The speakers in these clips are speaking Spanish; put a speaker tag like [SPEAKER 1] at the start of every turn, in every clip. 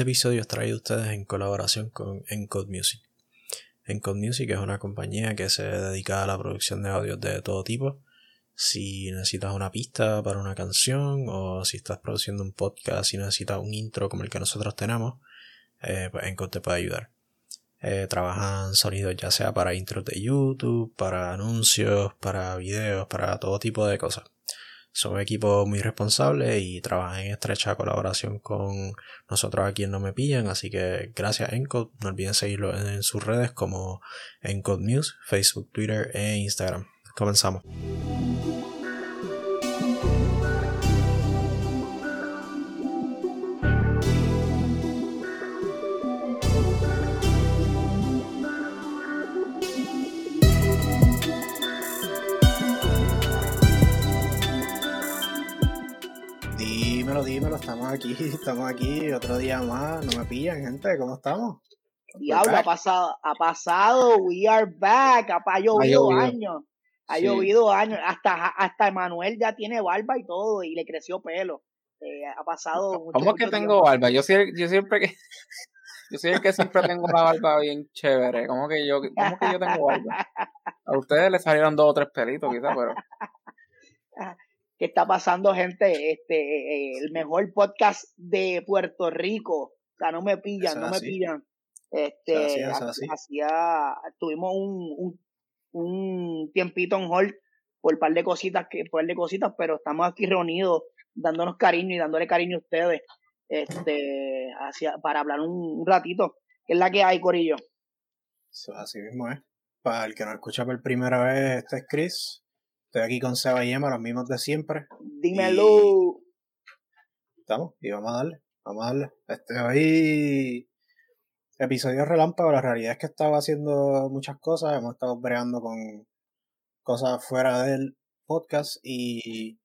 [SPEAKER 1] Este episodio es traído a ustedes en colaboración con Encode Music. Encode Music es una compañía que se dedica a la producción de audios de todo tipo. Si necesitas una pista para una canción o si estás produciendo un podcast y necesitas un intro como el que nosotros tenemos, eh, pues Encode te puede ayudar. Eh, trabajan sonidos ya sea para intros de YouTube, para anuncios, para videos, para todo tipo de cosas. Son un equipo muy responsable y trabajan en estrecha colaboración con nosotros aquí en No Me Pillan, así que gracias Encode, no olviden seguirlo en sus redes como Encode News, Facebook, Twitter e Instagram. Comenzamos. Estamos aquí, estamos aquí, otro día más, no me pillan, gente, ¿cómo estamos?
[SPEAKER 2] Diablo, ha pasado, ha pasado, we are back, ha, llovido, años, ha llovido años, hasta, hasta Emanuel ya tiene barba y todo, y le creció pelo, eh, ha pasado
[SPEAKER 3] ¿Cómo que tengo barba? Yo, yo siempre que... Yo soy el que siempre tengo la barba bien chévere. ¿Cómo que yo, cómo que yo tengo barba? A ustedes les salieron dos o tres pelitos, quizás, pero.
[SPEAKER 2] ¿Qué está pasando, gente? Este, eh, el mejor podcast de Puerto Rico. O sea, no me pillan, no me pillan. Este, hacía, tuvimos un, un, un, tiempito en hold por un par de cositas, que, por par de cositas, pero estamos aquí reunidos dándonos cariño y dándole cariño a ustedes, este, hacia, para hablar un, ratito. ¿Qué es la que hay, Corillo?
[SPEAKER 1] así mismo es. Para el que nos escucha por primera vez, este es Chris. Estoy aquí con Seba y Emma, los mismos de siempre.
[SPEAKER 2] Dímelo.
[SPEAKER 1] Estamos, y vamos a darle, vamos a darle. Este hoy episodio relámpago, la realidad es que estaba haciendo muchas cosas, hemos estado bregando con cosas fuera del podcast y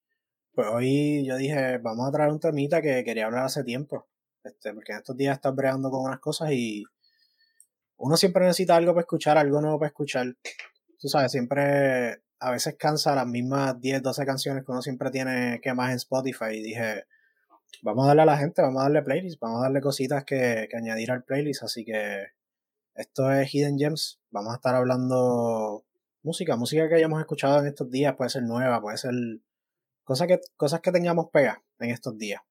[SPEAKER 1] pues hoy yo dije, vamos a traer un temita que quería hablar hace tiempo. Este, porque en estos días estás bregando con unas cosas y uno siempre necesita algo para escuchar, algo nuevo para escuchar. Tú sabes, siempre a veces cansa las mismas 10, 12 canciones que uno siempre tiene que más en Spotify. Y dije, vamos a darle a la gente, vamos a darle playlist, vamos a darle cositas que, añadir al playlist. Así que esto es Hidden Gems. Vamos a estar hablando música, música que hayamos escuchado en estos días. Puede ser nueva, puede ser cosas que, cosas que tengamos pega en estos días.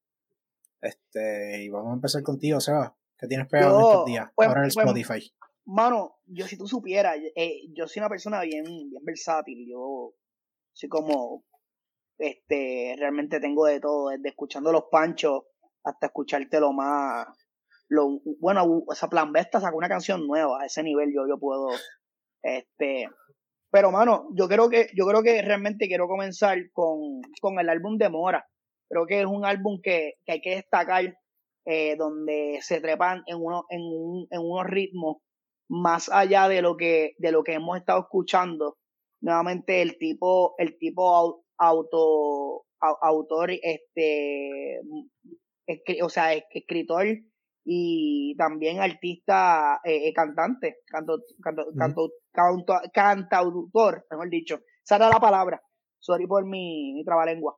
[SPEAKER 1] Este, y vamos a empezar contigo, Seba. ¿Qué tienes pegado en estos días?
[SPEAKER 2] Pues,
[SPEAKER 1] ahora en el
[SPEAKER 2] pues,
[SPEAKER 1] Spotify
[SPEAKER 2] mano, yo si tú supieras, eh, yo soy una persona bien, bien versátil, yo soy como, este, realmente tengo de todo, desde escuchando los panchos hasta escucharte lo más, lo, bueno, esa plan Vesta sacó una canción nueva, a ese nivel yo, yo puedo, este, pero mano, yo creo que, yo creo que realmente quiero comenzar con, con el álbum de Mora, creo que es un álbum que, que hay que destacar, eh, donde se trepan en, uno, en, un, en unos ritmos más allá de lo que, de lo que hemos estado escuchando, nuevamente el tipo, el tipo auto, autor, este, o sea, escritor y también artista, eh, eh, cantante, canto, canto, canto, cantautor, mejor dicho. Esa era la palabra. Sorry por mi, mi trabalengua.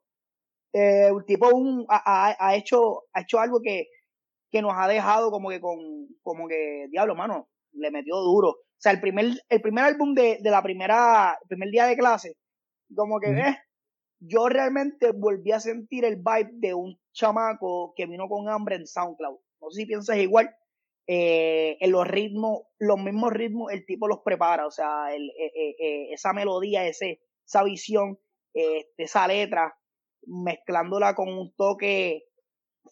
[SPEAKER 2] Eh, el tipo un, ha, ha, hecho, ha hecho algo que, que nos ha dejado como que con, como que, diablo, mano, le metió duro. O sea, el primer, el primer álbum de, de la primera, el primer día de clase, como que, eh, yo realmente volví a sentir el vibe de un chamaco que vino con hambre en SoundCloud. No sé si piensas igual. Eh, en los ritmos, los mismos ritmos, el tipo los prepara. O sea, el, eh, eh, esa melodía, ese, esa visión, esa letra, mezclándola con un toque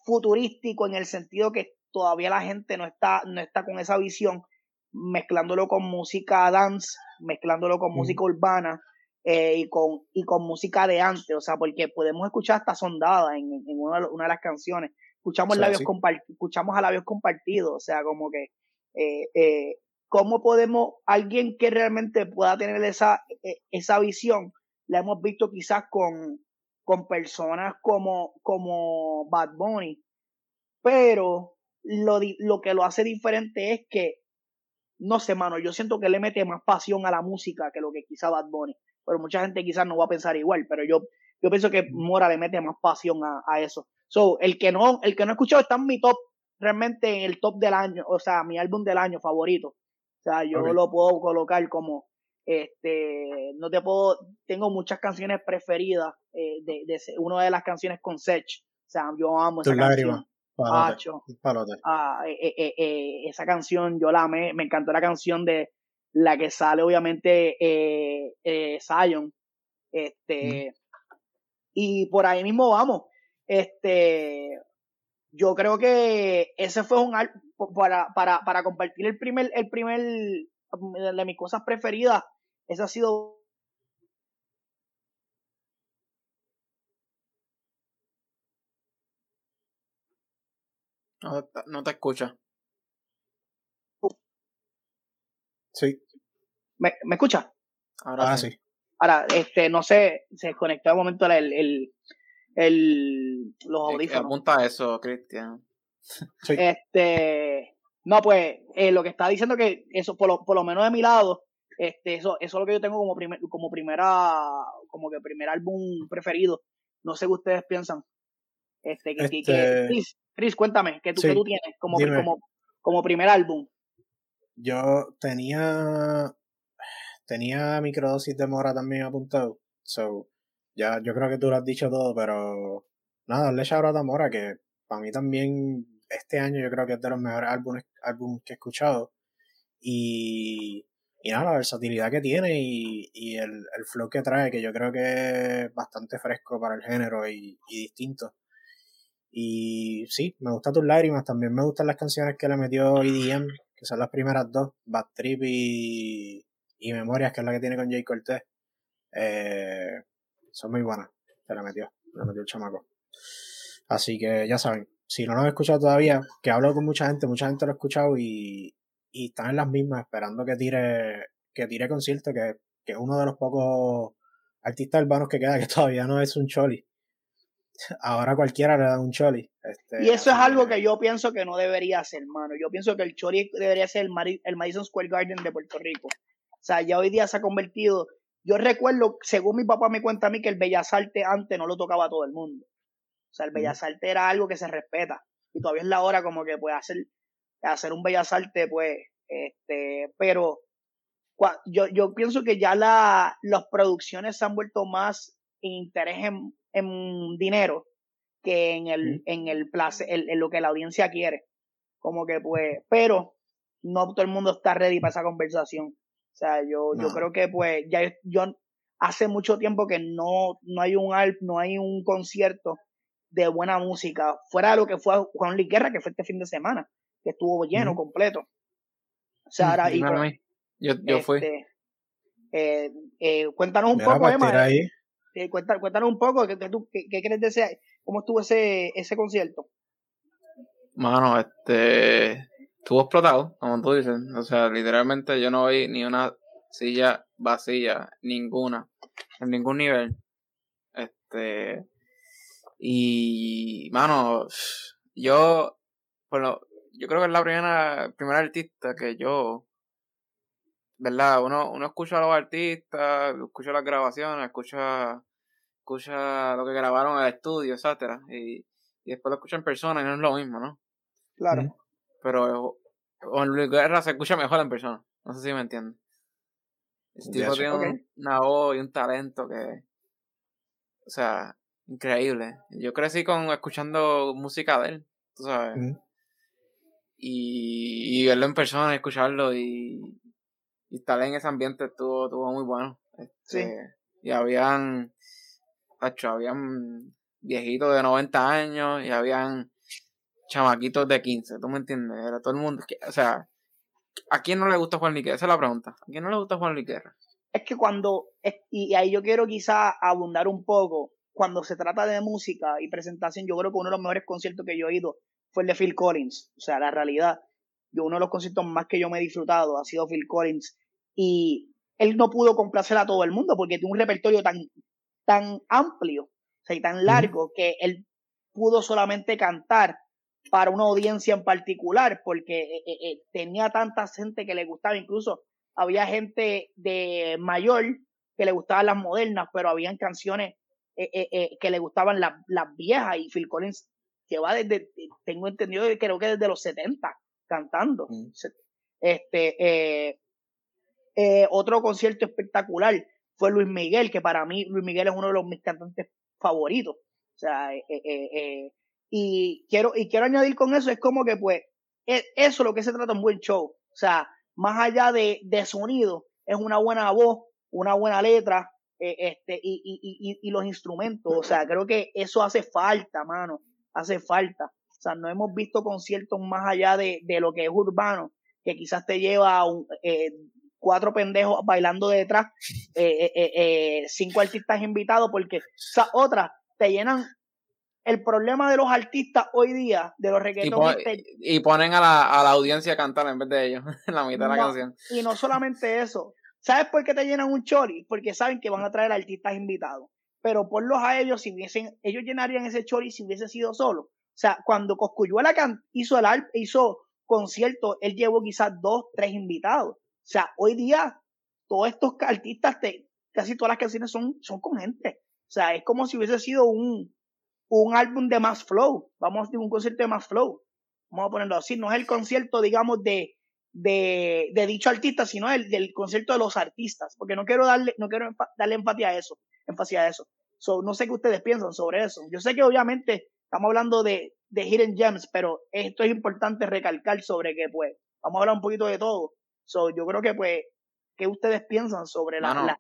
[SPEAKER 2] futurístico en el sentido que todavía la gente no está, no está con esa visión mezclándolo con música dance, mezclándolo con música urbana eh, y, con, y con música de antes, o sea, porque podemos escuchar hasta sondada en, en una, de las canciones, escuchamos, labios escuchamos a labios compartidos, o sea, como que, eh, eh, ¿cómo podemos, alguien que realmente pueda tener esa, e, esa visión, la hemos visto quizás con, con personas como, como Bad Bunny, pero lo, lo que lo hace diferente es que no sé, mano, yo siento que le mete más pasión a la música que lo que quizá Bad Bunny. Pero mucha gente quizás no va a pensar igual, pero yo, yo pienso que Mora le mete más pasión a, a eso. So, el que no, el que no ha escuchado está en mi top realmente en el top del año, o sea, mi álbum del año favorito. O sea, yo lo puedo colocar como, este, no te puedo, tengo muchas canciones preferidas eh, de, de, una de las canciones con Sech. O sea, yo amo esa canción. Ah, eh, eh, esa canción yo la amé, me encantó la canción de la que sale obviamente eh, Zion. Este, y por ahí mismo vamos. Este, yo creo que ese fue un para, para, para compartir el primer, el primer de mis cosas preferidas. Ese ha sido
[SPEAKER 3] No, te escucha.
[SPEAKER 1] Sí.
[SPEAKER 2] ¿Me, ¿Me escucha?
[SPEAKER 1] Ahora, sí.
[SPEAKER 2] Ahora, este, no sé, se desconectó de momento el, el, el, los audífonos.
[SPEAKER 3] Apunta eso, Cristian.
[SPEAKER 2] Este, no, pues, eh, lo que está diciendo que eso, por lo, por lo menos de mi lado, este, eso, eso es lo que yo tengo como primer, como primera, como que primer álbum preferido. No sé qué ustedes piensan. Este, que, este... Chris, Chris, cuéntame, ¿qué tú, ¿qué tú tienes como, como, como primer álbum?
[SPEAKER 1] Yo tenía tenía microdosis de mora también apuntado. So, ya, yo creo que tú lo has dicho todo, pero nada, darle shout a Mora, que para mí también este año yo creo que es de los mejores álbumes, álbumes que he escuchado. Y, y nada, la versatilidad que tiene y, y el, el, flow que trae, que yo creo que es bastante fresco para el género y, y distinto. Y sí, me gustan tus lágrimas, también me gustan las canciones que le metió EDM, que son las primeras dos, Bad Trip y, y Memorias, que es la que tiene con Jay Cortez, eh, son muy buenas. Se la metió, la metió el chamaco. Así que ya saben, si no lo han escuchado todavía, que hablo con mucha gente, mucha gente lo ha escuchado y, y están en las mismas esperando que tire, que tire concierto, que, que es uno de los pocos artistas urbanos que queda, que todavía no es un choli. Ahora cualquiera le da un choli. Este,
[SPEAKER 2] y eso es algo que yo pienso que no debería ser, hermano. Yo pienso que el choli debería ser el, el Madison Square Garden de Puerto Rico. O sea, ya hoy día se ha convertido. Yo recuerdo, según mi papá me cuenta a mí, que el Bellas Artes antes no lo tocaba a todo el mundo. O sea, el Bellas Artes era algo que se respeta. Y todavía es la hora como que puede hacer, hacer un Bellas Artes, pues, este, pero yo, yo pienso que ya la, las producciones se han vuelto más interés en, en dinero que en el, en el place, en, lo que la audiencia quiere. Como que pues, pero no todo el mundo está ready para esa conversación. O sea, yo, yo creo que pues ya yo hace mucho tiempo que no, no hay un alp, no hay un concierto de buena música, fuera de lo que fue Juan Luis Guerra, que fue este fin de semana, que estuvo lleno, completo. O sea, ahora, y,
[SPEAKER 3] pues, yo, yo fui. Este,
[SPEAKER 2] eh, eh, cuéntanos un poco, Emma. Eh, cuéntanos, cuéntanos, un poco, ¿qué, qué, qué crees de ese, cómo estuvo ese, ese concierto?
[SPEAKER 3] Mano, este, estuvo explotado, como tú dices. O sea, literalmente yo no vi ni una silla vacía, ninguna, en ningún nivel. Este. Y, mano, yo, bueno, yo creo que es la primera, primera artista que yo, ¿verdad? Uno, uno escucha a los artistas, escucha las grabaciones, escucha, escucha lo que grabaron en el estudio, etcétera, y, y después lo escucha en persona y no es lo mismo, ¿no?
[SPEAKER 2] Claro
[SPEAKER 3] pero Juan Luis Guerra se escucha mejor en persona. No sé si me entienden. Este tipo tiene una voz y un talento que. O sea, increíble. Yo crecí con escuchando música de él, tú sabes. Y, y, verlo en persona, escucharlo y, y estar en ese ambiente estuvo, estuvo muy bueno. Este, y habían. Habían viejitos de 90 años y habían chamaquitos de 15, ¿tú me entiendes? Era todo el mundo, o sea, ¿a quién no le gusta Juan Liquera? Esa es la pregunta. ¿A quién no le gusta Juan Liquera?
[SPEAKER 2] Es que cuando, y ahí yo quiero quizá abundar un poco, cuando se trata de música y presentación, yo creo que uno de los mejores conciertos que yo he ido fue el de Phil Collins. O sea, la realidad, yo uno de los conciertos más que yo me he disfrutado ha sido Phil Collins. Y él no pudo complacer a todo el mundo porque tiene un repertorio tan, tan amplio, o sea, y tan largo, que él pudo solamente cantar para una audiencia en particular, porque eh, eh, eh, tenía tanta gente que le gustaba, incluso había gente de mayor que le gustaban las modernas, pero habían canciones que le gustaban las, las viejas. Y Phil Collins lleva desde, tengo entendido que creo que desde los 70 cantando. Este, eh, eh, otro concierto espectacular fue Luis Miguel, que para mí Luis Miguel es uno de los mis cantantes favoritos. O sea, eh, eh, y quiero, y quiero añadir con eso, es como que pues, e, eso es lo que se trata un buen show. O sea, más allá de, de sonido, es una buena voz, una buena letra, este, y, y, y, los instrumentos. O sea, creo que eso hace falta, mano. Hace falta. O sea, no hemos visto conciertos más allá de, de lo que es urbano, que quizás te lleva a un, eh, cuatro pendejos bailando detrás, eh, eh, eh, cinco artistas invitados, porque o otras te llenan el problema de los artistas hoy día, de los reggaetonistas.
[SPEAKER 3] Y, ponen a la, a la, audiencia a cantar en vez de ellos, en la mitad de la canción.
[SPEAKER 2] Y no solamente eso. ¿Sabes por qué te llenan un chori? Porque saben que van a traer artistas invitados. Pero ponlos a ellos, si hubiesen, ellos llenarían ese chori si hubiese sido solo. O sea, cuando Coscuyuela hizo el hizo concierto, él llevó quizás dos, tres invitados. O sea, hoy día todos estos artistas, te, casi todas las canciones son, son con gente. O sea, es como si hubiese sido un, un álbum de más flow. Vamos a decir un concierto de más flow. Vamos a ponerlo así. No es el concierto, digamos, de, de, dicho artista, sino el del concierto de los artistas. Porque no quiero darle, no quiero darle empatía a eso, énfasis a eso. So, no sé qué ustedes piensan sobre eso. Yo sé que obviamente estamos hablando de, de Hidden Gems, pero esto es importante recalcar sobre que, pues, vamos a hablar un poquito de todo. So, yo creo que, pues, ¿qué ustedes piensan sobre la,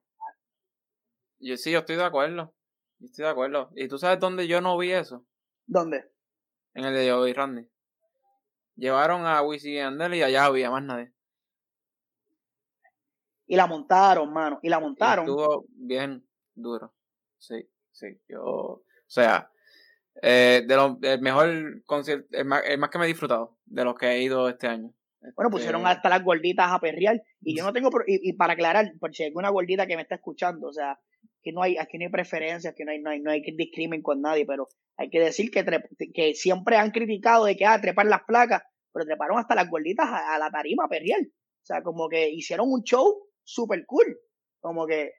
[SPEAKER 3] Yo sí, yo estoy de acuerdo. Yo estoy de acuerdo. ¿Y tú sabes dónde yo no vi eso?
[SPEAKER 2] ¿Dónde?
[SPEAKER 3] En el de Joey Randy. Llevaron a Wisin y Andel y allá había más nadie.
[SPEAKER 2] Y la montaron, mano. Y la montaron.
[SPEAKER 3] estuvo bien duro. Sí, sí. Yo, o sea, eh, de lo, el mejor concierto, el más, el más que me he disfrutado de los que he ido este año.
[SPEAKER 2] Bueno, pusieron hasta las gorditas a perrear. Y yo no tengo, y, y, para aclarar, por si hay alguna gordita que me está escuchando, o sea, que no hay, aquí no hay preferencias, que no hay, no hay, no hay discrimen con nadie, pero hay que decir que, que siempre han criticado de que, ah, trepar las placas, pero treparon hasta las gorditas a, la tarima a perrear. O sea, como que hicieron un show super cool. Como que,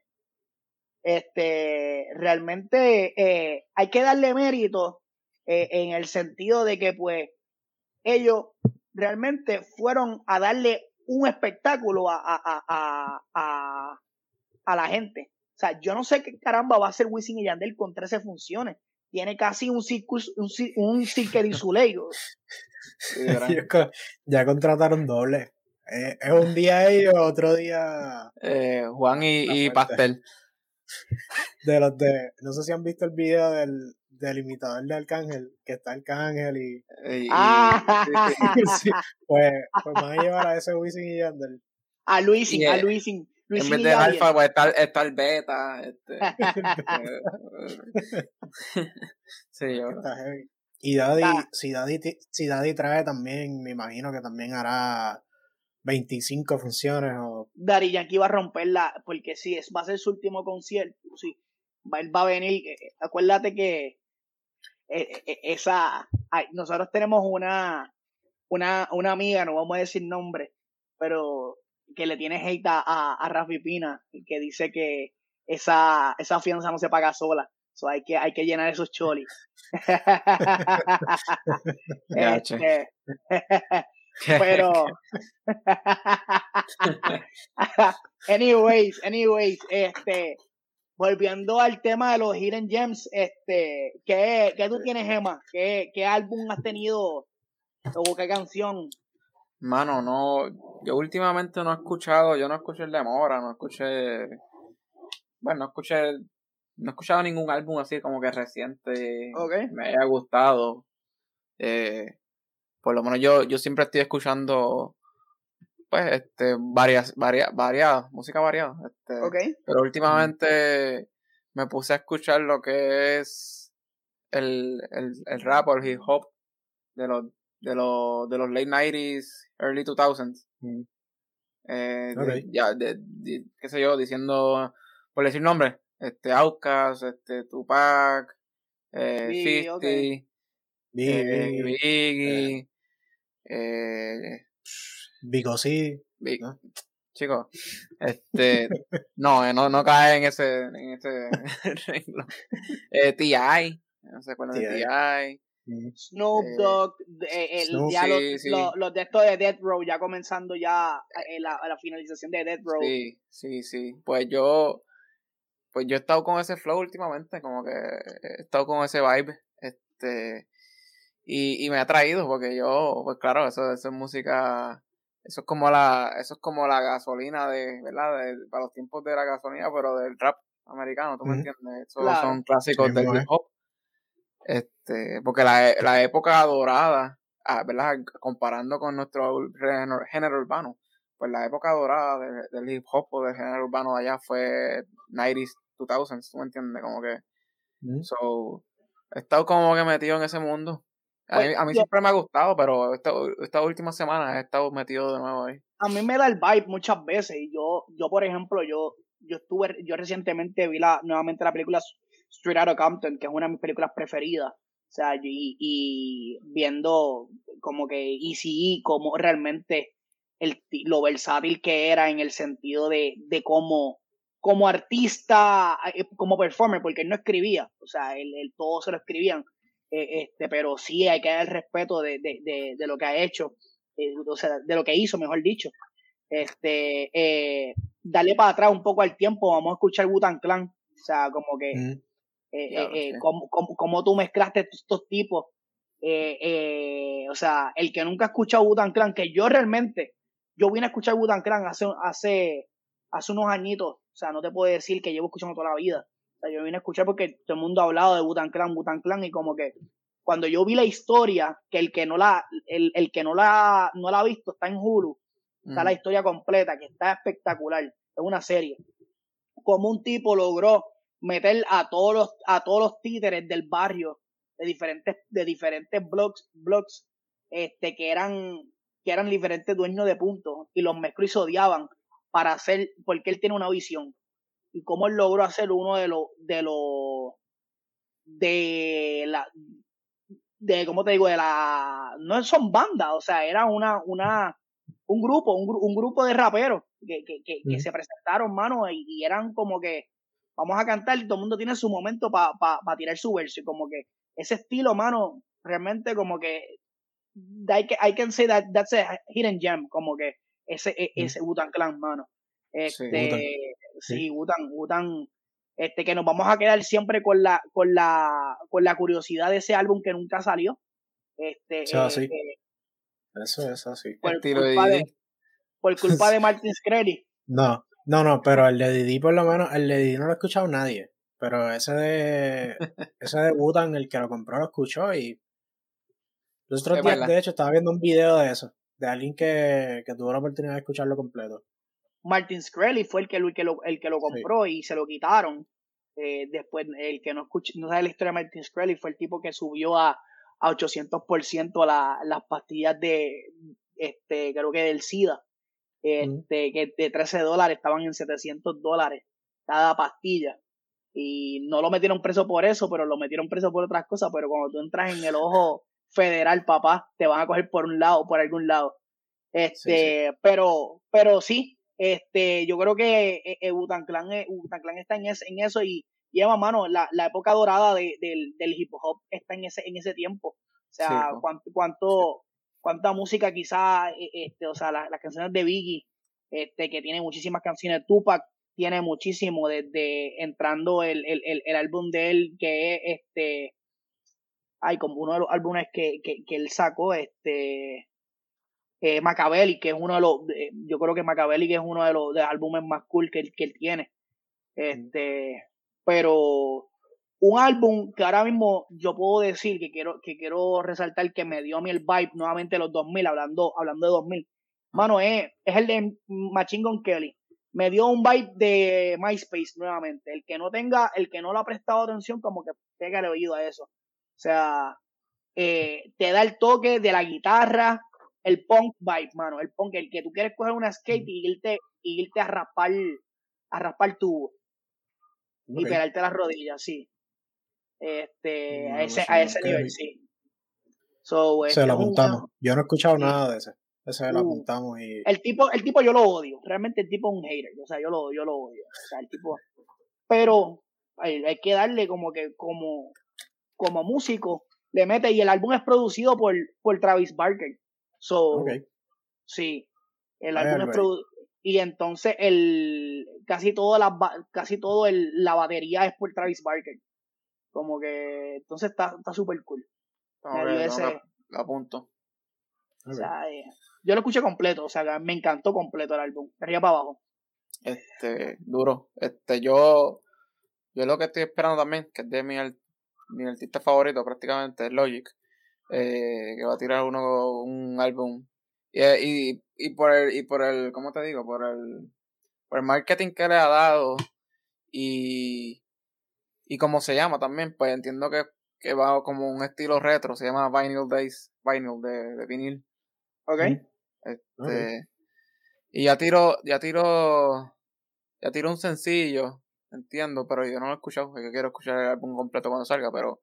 [SPEAKER 2] este, realmente eh, hay que darle mérito eh, en el sentido de que, pues, ellos realmente fueron a darle un espectáculo a, a, a, a, la gente. O sea, yo no sé qué caramba va a hacer Wisin y Yandel con 13 funciones. Tiene casi un circus, un, un cirque de
[SPEAKER 1] ya contrataron doble. Eh, es un día ellos, otro día.
[SPEAKER 3] Eh, Juan y, y Pastel.
[SPEAKER 1] De los de. No sé si han visto el video del, del imitador de Arcángel, que está Arcángel y. y, ah. pues, pues van a llevar a ese Wisin y Yandel.
[SPEAKER 2] A Luisin, a Luisin.
[SPEAKER 3] en vez de alfa, pues está, está el beta. Este. sí, yo.
[SPEAKER 1] Está heavy. Y Daddy, si, Daddy, si Daddy trae también, me imagino que también hará 25 funciones o...
[SPEAKER 2] Daddy Yankee va a romperla, porque si es, va a ser su último concierto, sí, va, él va a venir, eh, acuérdate que eh, eh, esa, nosotros tenemos una, una, una amiga, no vamos a decir nombre, pero que le tiene hate a, a, Rafi Pina, que dice que esa, esa fianza no se paga sola. So hay que, hay que llenar esos cholis. este, pero anyways, anyways, este volviendo al tema de los Hidden Gems, este, ¿qué, qué tú tienes, Gemma? ¿Qué, ¿Qué álbum has tenido o qué canción?
[SPEAKER 3] Mano, no, yo últimamente no he escuchado, yo no escuché el de Mora, no escuché, bueno, no escuché, no he escuchado ningún álbum así como que reciente, me haya gustado, eh, por lo menos yo, yo siempre estoy escuchando pues, este, varias, varias, variadas, música variada. Este, Pero últimamente me puse a escuchar lo que es el, el, el rap o el hip hop de los, de los, de los late 90s, early 2000s. Eh, ya, de, qué sé yo, diciendo, por decir nombres, este, este, Tupac, eh, Biggie, Biggie,
[SPEAKER 1] eh, Vigo sí.
[SPEAKER 3] Chicos, este, no, eh, no, no cae en ese, en ese eh, TI, no se acuerdan de TI.
[SPEAKER 2] Snoop Dogg, el, ya los, Los, de estos de Death Row, ya comenzando ya eh, la, la, finalización de Death Row.
[SPEAKER 3] Sí, sí, sí. Pues yo, pues yo he estado con ese flow últimamente, como que he estado con ese vibe, este, y, y me ha traído, porque yo, pues claro, eso, eso es música, eso es como la, eso es como la gasolina de, ¿verdad? De, para los tiempos de la gasolina, pero del rap americano, ¿tú me entiendes? Esos son clásicos del hip hop. Este, porque la, la época dorada, ah, ¿verdad? Comparando con nuestro género, urbano, pues la época dorada del hip hop o del género urbano de allá fue 90s, 2000s, ¿tú me entiendes? Como que, so, he estado como que metido en ese mundo. A mí, a mí siempre me ha gustado, pero esta, esta última semana he estado metido de nuevo ahí.
[SPEAKER 2] A mí me da el vibe muchas veces. Y yo, yo por ejemplo, yo, yo estuve, yo recientemente vi la, nuevamente la película Straight Outta Compton, que es una de mis películas preferidas. O sea, y, y viendo como que Easy como realmente el, lo versátil que era en el sentido de, de cómo, como artista, eh, como performer, porque él no escribía, o sea, él, él todo se lo escribían, eh, este, pero sí hay que dar el respeto de, de, de, de lo que ha hecho, eh, o sea, de lo que hizo, mejor dicho. Este, eh, darle para atrás un poco al tiempo, vamos a escuchar Butan Clan, o sea, como que, mm. eh, como, como, tú mezclaste estos tipos, o sea, el que nunca ha escuchado Butan Clan, que yo realmente, yo vine a escuchar Butan Clan hace, hace, hace unos añitos, o sea, no te puedo decir que llevo escuchando toda la vida, yo vine a escuchar porque todo el mundo ha hablado de Butan Clan, Butan Clan, y como que cuando yo vi la historia, que el que no la, el, el que no la, no la ha visto está en Hulu, está la historia completa, que está espectacular, es una serie. Como un tipo logró meter a todos los, a todos los títeres del barrio, de diferentes, de diferentes blogs, blogs, este, que eran, que eran diferentes dueños de puntos, y los mezcló y se odiaban para hacer, porque él tiene una visión y cómo él logró hacer uno de los de los de la de cómo te digo de la no son bandas o sea era una una un grupo un, un grupo de raperos que, que, que, se presentaron mano y, eran como que vamos a cantar y todo el mundo tiene su momento para pa, pa tirar su verso y como que ese estilo mano realmente como que I can, I can say that that's a hidden gem como que ese e, ese Butan Clan mano. Este sí, Utan, Utan, este, que nos vamos a quedar siempre con la, con la, con la curiosidad de ese álbum que nunca salió. Este,
[SPEAKER 1] eh, eh, Eso es así.
[SPEAKER 2] Por culpa de, por culpa de Martin Screlly.
[SPEAKER 1] No, no, no, pero el de Didi por lo menos, el de Didi no lo ha escuchado nadie. Pero ese de ese de Butan, el que lo compró, lo escuchó y los otros días, de hecho, estaba viendo un video de eso, de alguien que, que tuvo la oportunidad de escucharlo completo.
[SPEAKER 2] Martin Screlly fue el que, el que, lo, el que lo compró y se lo quitaron. Eh, después, el que no escucha, no sabe la historia de Martin Screlly fue el tipo que subió a, a 800% la, las pastillas de, este, creo que del SIDA. Este, que de 13 dólares estaban en 700 dólares cada pastilla. Y no lo metieron preso por eso, pero lo metieron preso por otras cosas. Pero cuando tú entras en el ojo federal, papá, te van a coger por un lado por algún lado. Este, pero, pero sí, este, yo creo que eh, eh Clan, eh, está en, ese, en eso y lleva mano, la, la época dorada de, del, del hip hop está en ese, en ese tiempo. O sea, cuánto, cuánto, cuánta música quizá, eh, este, o sea, las, canciones de Biggie, este, que tiene muchísimas canciones, Tupac tiene muchísimo desde entrando el, el, el, el álbum de él que es este, hay como uno de los álbumes que, que, que él sacó, este, eh, que es uno de los, yo creo que Macabelli es uno de los de álbumes más cool que, que él tiene. Este, pero un álbum que ahora mismo yo puedo decir que quiero, que quiero resaltar que me dio a mí el vibe nuevamente los 2000, hablando, hablando de 2000. Mano, es, es el de Machine Gun Kelly. Me dio un vibe de MySpace nuevamente. El que no tenga, el que no le ha prestado atención, como que pega el oído a eso. O sea, eh, te da el toque de la guitarra, el punk vibe, mano, el punk, el que tú quieres coger una skate y irte, y irte a raspar, a raspar tubo. Y pegarte las rodillas, sí. Este, a ese, a ese nivel, sí. So,
[SPEAKER 1] se este, lo apuntamos. Yo no he escuchado nada de ese. Ese lo uh. apuntamos y.
[SPEAKER 2] El tipo, el tipo yo lo odio. Realmente el tipo es un hater. O sea, yo lo, yo lo odio. O sea, el tipo. Pero hay, hay que darle como que, como, como músico, le mete y el álbum es producido por, por Travis Barker. So, sí, el álbum es y entonces el casi toda la casi todo el, la batería es por Travis Barker. Como que entonces está está súper cool.
[SPEAKER 3] Tengo
[SPEAKER 2] ese-
[SPEAKER 3] que- lo apunto.
[SPEAKER 2] O sea, eh, yo lo escuché completo, o sea, me encantó completo el álbum, de arriba para abajo.
[SPEAKER 3] Este, duro. Este, yo, yo lo que estoy esperando también, que es de mi, mi artista favorito prácticamente, es Logic, eh, que va a tirar uno, un álbum. Y, y, y por el, y por el, ¿cómo te digo? Por el, por el marketing que le ha dado y, y como se llama también, pues entiendo que, que va como un estilo retro, se llama Vinyl Days, Vinyl de, de vinil.
[SPEAKER 2] ¿Ok?
[SPEAKER 3] Este, y ya tiro, ya tiro, ya tiro un sencillo, entiendo, pero yo no lo he escuchado, porque quiero escuchar el álbum completo cuando salga, pero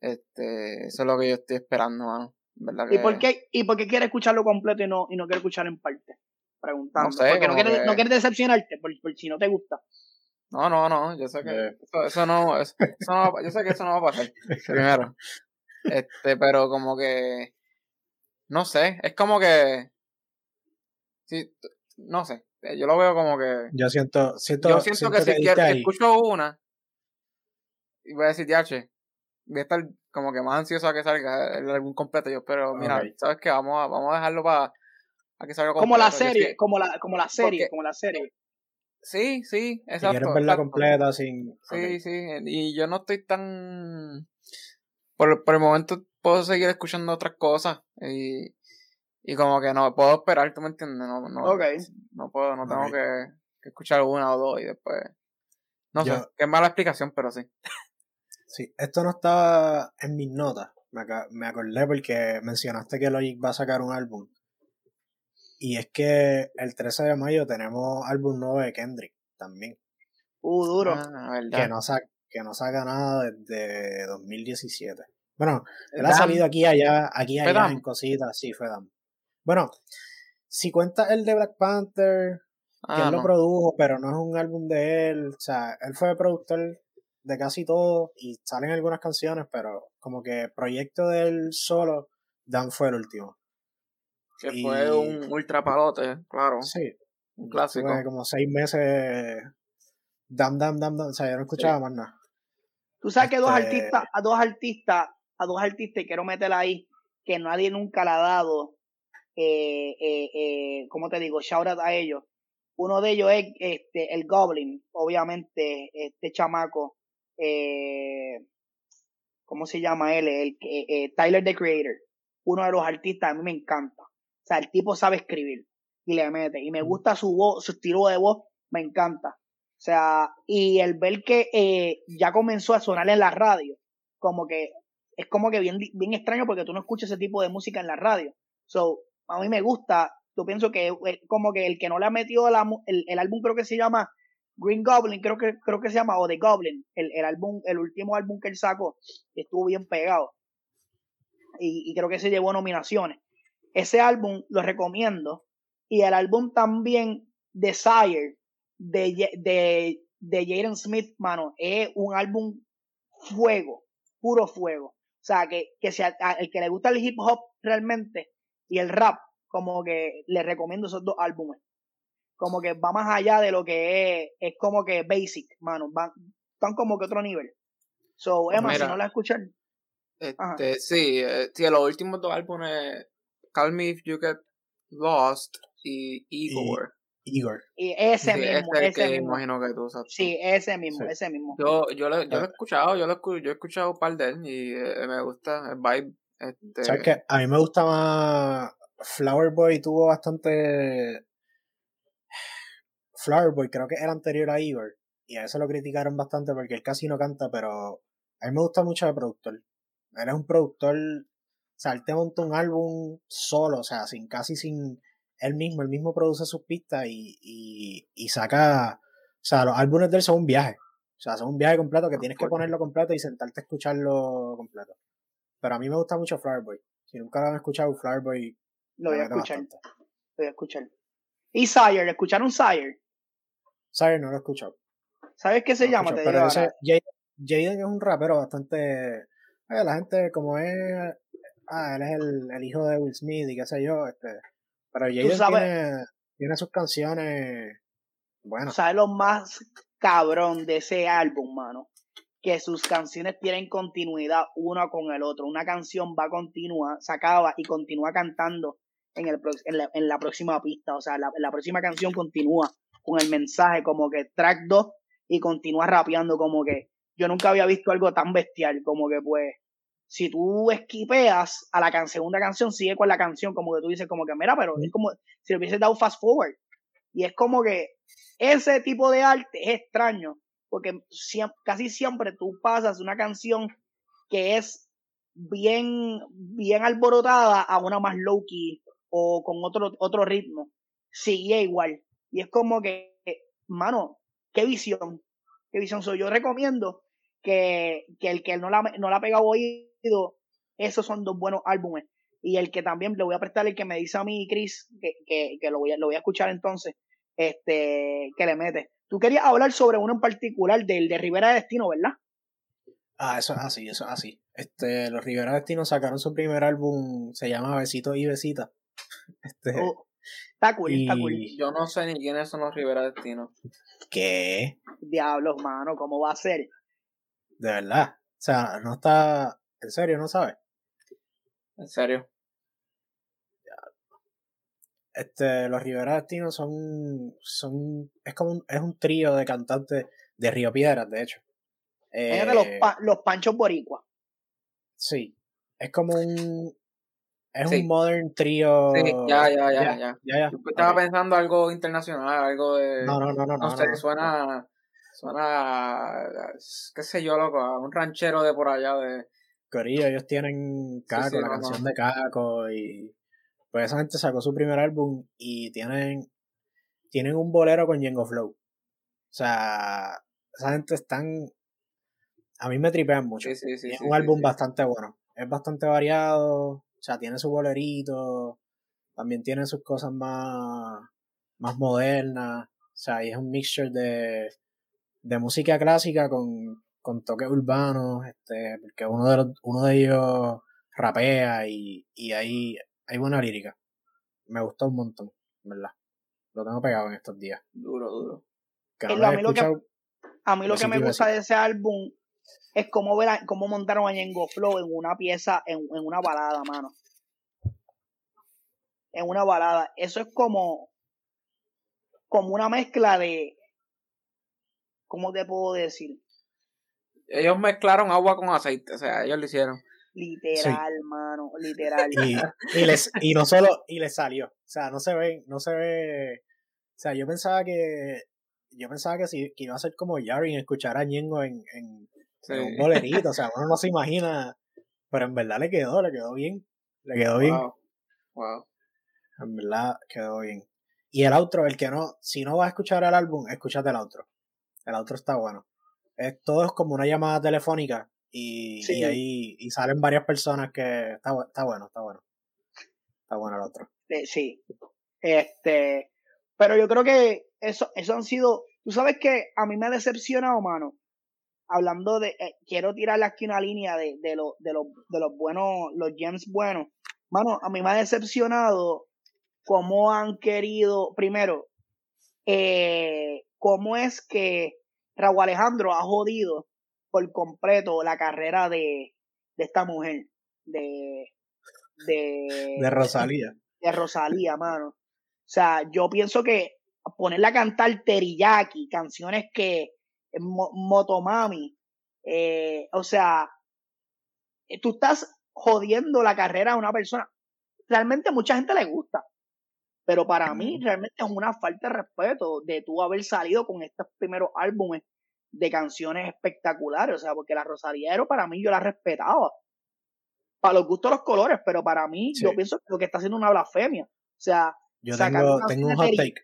[SPEAKER 3] este, eso es lo que yo estoy esperando, mano. ¿Verdad
[SPEAKER 2] ¿Y por qué, y por qué quieres escucharlo completo y no, y no quieres escucharlo en parte? Preguntando.
[SPEAKER 3] No sé,
[SPEAKER 2] Porque no
[SPEAKER 3] que-
[SPEAKER 2] no quieres decepcionarte, por, por si no te gusta.
[SPEAKER 3] No, no, no, yo sé que
[SPEAKER 1] Eh.
[SPEAKER 3] eso, eso no, eso, eso no va- yo sé que eso no va a pasar, primero. Este, pero como que, no sé, es como que, sí, no sé, yo lo veo como que,
[SPEAKER 1] Yo siento, siento,
[SPEAKER 3] yo siento que si quiero, escucho una y voy a decir, yache, voy a estar como que más ansioso a que salga el álbum completo. Yo, pero mira. ¿sabes qué? Vamos a, vamos a dejarlo para a que salga completo.
[SPEAKER 2] Como la serie, como la, como la serie,
[SPEAKER 3] Porque-
[SPEAKER 2] como la serie.
[SPEAKER 3] Sí, sí,
[SPEAKER 1] Si
[SPEAKER 3] exacto.
[SPEAKER 1] quieres verla
[SPEAKER 3] exacto.
[SPEAKER 1] completa sin.
[SPEAKER 3] Sí, sí, y yo no estoy tan... Por, por el momento puedo seguir escuchando otras cosas y, y como que no puedo esperar, ¿tú me entiendes? No, no,
[SPEAKER 2] Ok.
[SPEAKER 3] no puedo, no tengo que, que escuchar una o dos y después... No sé,
[SPEAKER 1] Yo-
[SPEAKER 3] qué mala explicación, pero sí.
[SPEAKER 1] Sí, esto no estaba en mis notas. Me, aca- me acordé porque mencionaste que Logic va a sacar un álbum. Y es que el 13 de mayo tenemos álbum nuevo de Kendrick también.
[SPEAKER 2] Uh, duro.
[SPEAKER 3] Ah.
[SPEAKER 1] Que no, saca, que no saca nada desde 2017. Bueno, él ha salido aquí y allá, aquí y
[SPEAKER 3] ¿Fue
[SPEAKER 1] allá
[SPEAKER 3] Damn?
[SPEAKER 1] en cositas. Sí, fue Damn. Bueno, si cuentas el de Black Panther, que
[SPEAKER 3] Ah,
[SPEAKER 1] él lo produjo, pero no es un álbum de él. O sea, él fue productor de casi todo y salen algunas canciones, pero como que proyecto de él solo, Dan fue el último.
[SPEAKER 3] Que
[SPEAKER 1] y-
[SPEAKER 3] fue un ultra palote, claro.
[SPEAKER 1] Sí,
[SPEAKER 3] Un clásico.
[SPEAKER 1] fue como seis meses. Dam, dam, dam, dam. O sea, yo no escuchaba más nada.
[SPEAKER 2] Tú sabes que dos
[SPEAKER 1] Este-
[SPEAKER 2] artistas, a dos artistas, a dos artistas, y quiero meterla ahí, que nadie nunca le ha dado, eh, eh, eh, ¿cómo te digo? Shout out a ellos. Uno de ellos es este, el Goblin, obviamente, este chamaco, eh, ¿cómo se llama él? El, que- eh, Tyler the Creator. Uno de los artistas, a mí me encanta. O sea, el tipo sabe escribir y le mete. Y me gusta su voz, su estilo de voz, me encanta. O sea, y el ver que eh, ya comenzó a sonar en la radio, como que es como que bien, bien extraño porque tú no escuchas ese tipo de música en la radio. So, a mí me gusta, yo pienso que eh, como que el que no le ha metido la el, el álbum creo que se llama Green Goblin, creo que, creo que se llama, o The Goblin, el, el álbum, el último álbum que él sacó, estuvo bien pegado. Y, y creo que se llevó nominaciones. Ese álbum lo recomiendo. Y el álbum también Desire de, de, de Jaden Smith, mano, es un álbum fuego, puro fuego. O sea, que, que si a- el que le gusta el hip hop realmente y el rap, como que le recomiendo esos dos álbumes. Como que va más allá de lo que es, es como que basic, mano. Van, están como que otro nivel. So, Emma,
[SPEAKER 3] Mira.
[SPEAKER 2] si no la escuchan, Ajá.
[SPEAKER 3] Este, sí, eh, sí, los últimos dos álbumes, Call Me If You Get Lost y Igor.
[SPEAKER 1] Igor.
[SPEAKER 2] y ese
[SPEAKER 3] Sí,
[SPEAKER 2] mismo,
[SPEAKER 3] ese es el
[SPEAKER 2] ese
[SPEAKER 3] que
[SPEAKER 2] mismo.
[SPEAKER 3] imagino que tú sabes.
[SPEAKER 2] Sí, ese mismo,
[SPEAKER 1] Sí.
[SPEAKER 2] ese mismo.
[SPEAKER 3] Yo, yo, lo, yo lo he
[SPEAKER 1] Ah.
[SPEAKER 3] escuchado, yo lo, yo he escuchado un par de él y eh, me gusta el vibe. Este,
[SPEAKER 1] ¿Sabes qué? A mí me gusta más. Flower Boy tuvo bastante. Flower Boy creo que era anterior a Igor. Y a eso lo criticaron bastante porque él casi no canta, pero a mí me gusta mucho de productor. Él es un productor. O sea, él te monta un álbum solo, o sea, sin casi sin él mismo. Él mismo produce sus pistas y, y, y saca. O sea, los álbumes de él son un viaje. O sea, son un viaje completo que tienes que ponerlo completo y sentarte a escucharlo completo. Pero a mí me gusta mucho Flower Boy. Si nunca lo han escuchado, Flower Boy
[SPEAKER 2] Lo voy a escuchar,
[SPEAKER 1] bastante.
[SPEAKER 2] lo voy a escuchar. Y Sire, ¿escucharon Sire?
[SPEAKER 1] Sire no lo he escuchado.
[SPEAKER 2] ¿Sabes qué se
[SPEAKER 1] no
[SPEAKER 2] llama? Te
[SPEAKER 1] pero
[SPEAKER 2] digo
[SPEAKER 1] ese. Jaden, es un rapero bastante Eh, la gente, como es. Ah, él es el, el, hijo de Will Smith y qué sé yo. este Pero Jaden tiene, tiene sus canciones. Bueno.
[SPEAKER 2] ¿Sabes lo más cabrón de ese álbum, mano? Que sus canciones tienen continuidad una con el otro. Una canción va a continuar, se acaba y continúa cantando en, el, en, la, en la próxima pista. O sea, la, la próxima canción continúa con el mensaje como que track 2 y continúa rapeando como que yo nunca había visto algo tan bestial como que pues si tú esquipeas a la segunda canción sigue con la canción como que tú dices como que mira pero es como si lo hubiese dado fast forward y es como que ese tipo de arte es extraño porque casi siempre tú pasas una canción que es bien bien alborotada a una más low key o con otro otro ritmo. Sigue igual y es como que mano qué visión qué visión soy yo recomiendo que, que el que no la, no la ha pegado oído, esos son dos buenos álbumes. Y el que también le voy a prestar, el que me dice a mí, Chris, que, que, que lo, voy a, lo voy a escuchar entonces, este, que le mete. Tú querías hablar sobre uno en particular, del de Rivera Destino, ¿verdad?
[SPEAKER 1] Ah, eso es así, eso es así. Este, los Rivera Destino sacaron su primer álbum, se llama Besitos y Besitas. Este,
[SPEAKER 2] oh, está cool, está cool.
[SPEAKER 3] Yo no sé ni quiénes son los Rivera Destino.
[SPEAKER 1] ¿Qué?
[SPEAKER 2] Diablos, mano, ¿cómo va a ser?
[SPEAKER 1] De verdad. O sea, no está. ¿En serio? ¿No sabes?
[SPEAKER 3] ¿En serio?
[SPEAKER 1] Este, los Rivera Destino son. son. Es como un, es un trío de cantantes de Río Piedras, de hecho.
[SPEAKER 2] es de los, eh, los Panchos Boricua.
[SPEAKER 1] Sí. Es como un. Es un modern trío.
[SPEAKER 3] Sí, ya, ya, ya, ya. ya, Yo estaba pensando algo internacional, algo de.
[SPEAKER 1] No, no, no, no.
[SPEAKER 3] No, sé, suena. Suena, qué sé yo, loco, a un ranchero de por allá de...
[SPEAKER 1] Corillo, ellos tienen Caco, la canción de Caco y... Pues esa gente sacó su primer álbum y tienen, tienen un bolero con Yengo Flow. O sea, esa gente están... A mí me tripean mucho.
[SPEAKER 3] Sí, sí, sí,
[SPEAKER 1] es un álbum bastante bueno. Es bastante variado. O sea, tiene su bolerito. También tiene sus cosas más, más modernas. O sea, y es un mixture de, de música clásica con, con toques urbanos, este, porque uno de, los, uno de ellos rapea y, y hay, hay buena lírica. Me gustó un montón, ¿verdad? Lo tengo pegado en estos días.
[SPEAKER 3] Duro, duro.
[SPEAKER 2] a, mí lo que, a mí lo que me gusta de ese álbum es cómo, ver cómo montaron a Ñengo Flow en una pieza, en, en una balada, mano. En una balada. Eso es como, como una mezcla de, ¿cómo te puedo decir?
[SPEAKER 3] Ellos mezclaron agua con aceite, o sea, ellos lo hicieron.
[SPEAKER 2] Literal, mano, literal.
[SPEAKER 1] Y, y, les, y no solo, y les salió. O sea, no se ve, no se ve. O sea, yo pensaba que. Yo pensaba que, si, que iba a ser como Yarin escuchar a Ñengo en, en, un bolerito. O sea, uno no se imagina. Pero en verdad le quedó, le quedó bien. Le quedó bien.
[SPEAKER 3] Wow.
[SPEAKER 1] En verdad quedó bien. Y el outro, el que no, si no vas a escuchar el álbum, escúchate el outro. El otro está bueno. Es, todo es como una llamada telefónica y, y ahí y salen varias personas que está, está bueno, está bueno. Está bueno el otro.
[SPEAKER 2] Sí. Este, pero yo creo que eso, eso han sido, tú sabes que a mí me ha decepcionado, mano. Hablando de, eh, quiero tirarle aquí una línea de, de, lo, de, los, de los buenos, los gems buenos. Mano, a mí me ha decepcionado cómo han querido, primero, eh, cómo es que Raúl Alejandro ha jodido por completo la carrera de, de esta mujer, de, de,
[SPEAKER 1] de Rosalía.
[SPEAKER 2] De Rosalía, mano. O sea, yo pienso que ponerla a cantar teriyaki, canciones que Motomami, eh, o sea, tú estás jodiendo la carrera de una persona. Realmente mucha gente le gusta. Pero para mí realmente es una falta de respeto de tú haber salido con estos primeros álbumes de canciones espectaculares. O sea, porque la Rosariero para mí yo la respetaba. Para los gustos los colores, pero para mí yo pienso que lo que está haciendo una blasfemia. O sea,
[SPEAKER 1] yo tengo, tengo un hot take.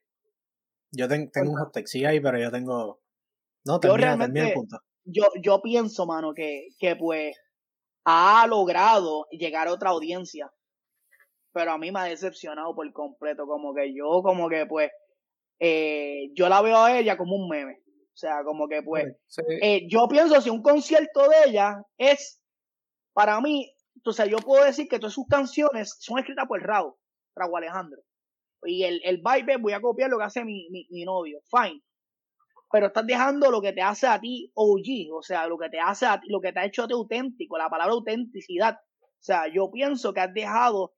[SPEAKER 1] Yo tengo un hot take, sí ahí, pero yo tengo... No, termina, termina el punto.
[SPEAKER 2] Yo, yo pienso, mano, que, que pues ha logrado llegar a otra audiencia pero a mí me ha decepcionado por completo, como que yo, como que pues, eh, yo la veo a ella como un meme, o sea, como que pues, eh, yo pienso si un concierto de ella es para mí, entonces yo puedo decir que todas sus canciones son escritas por Raúl, Raúl Alejandro. Y el, el vibe voy a copiar lo que hace mi, mi, mi novio. Fine pero estás dejando lo que te hace a ti OG, o sea, lo que te hace a ti, lo que te ha hecho a ti auténtico, la palabra autenticidad. O sea, yo pienso que has dejado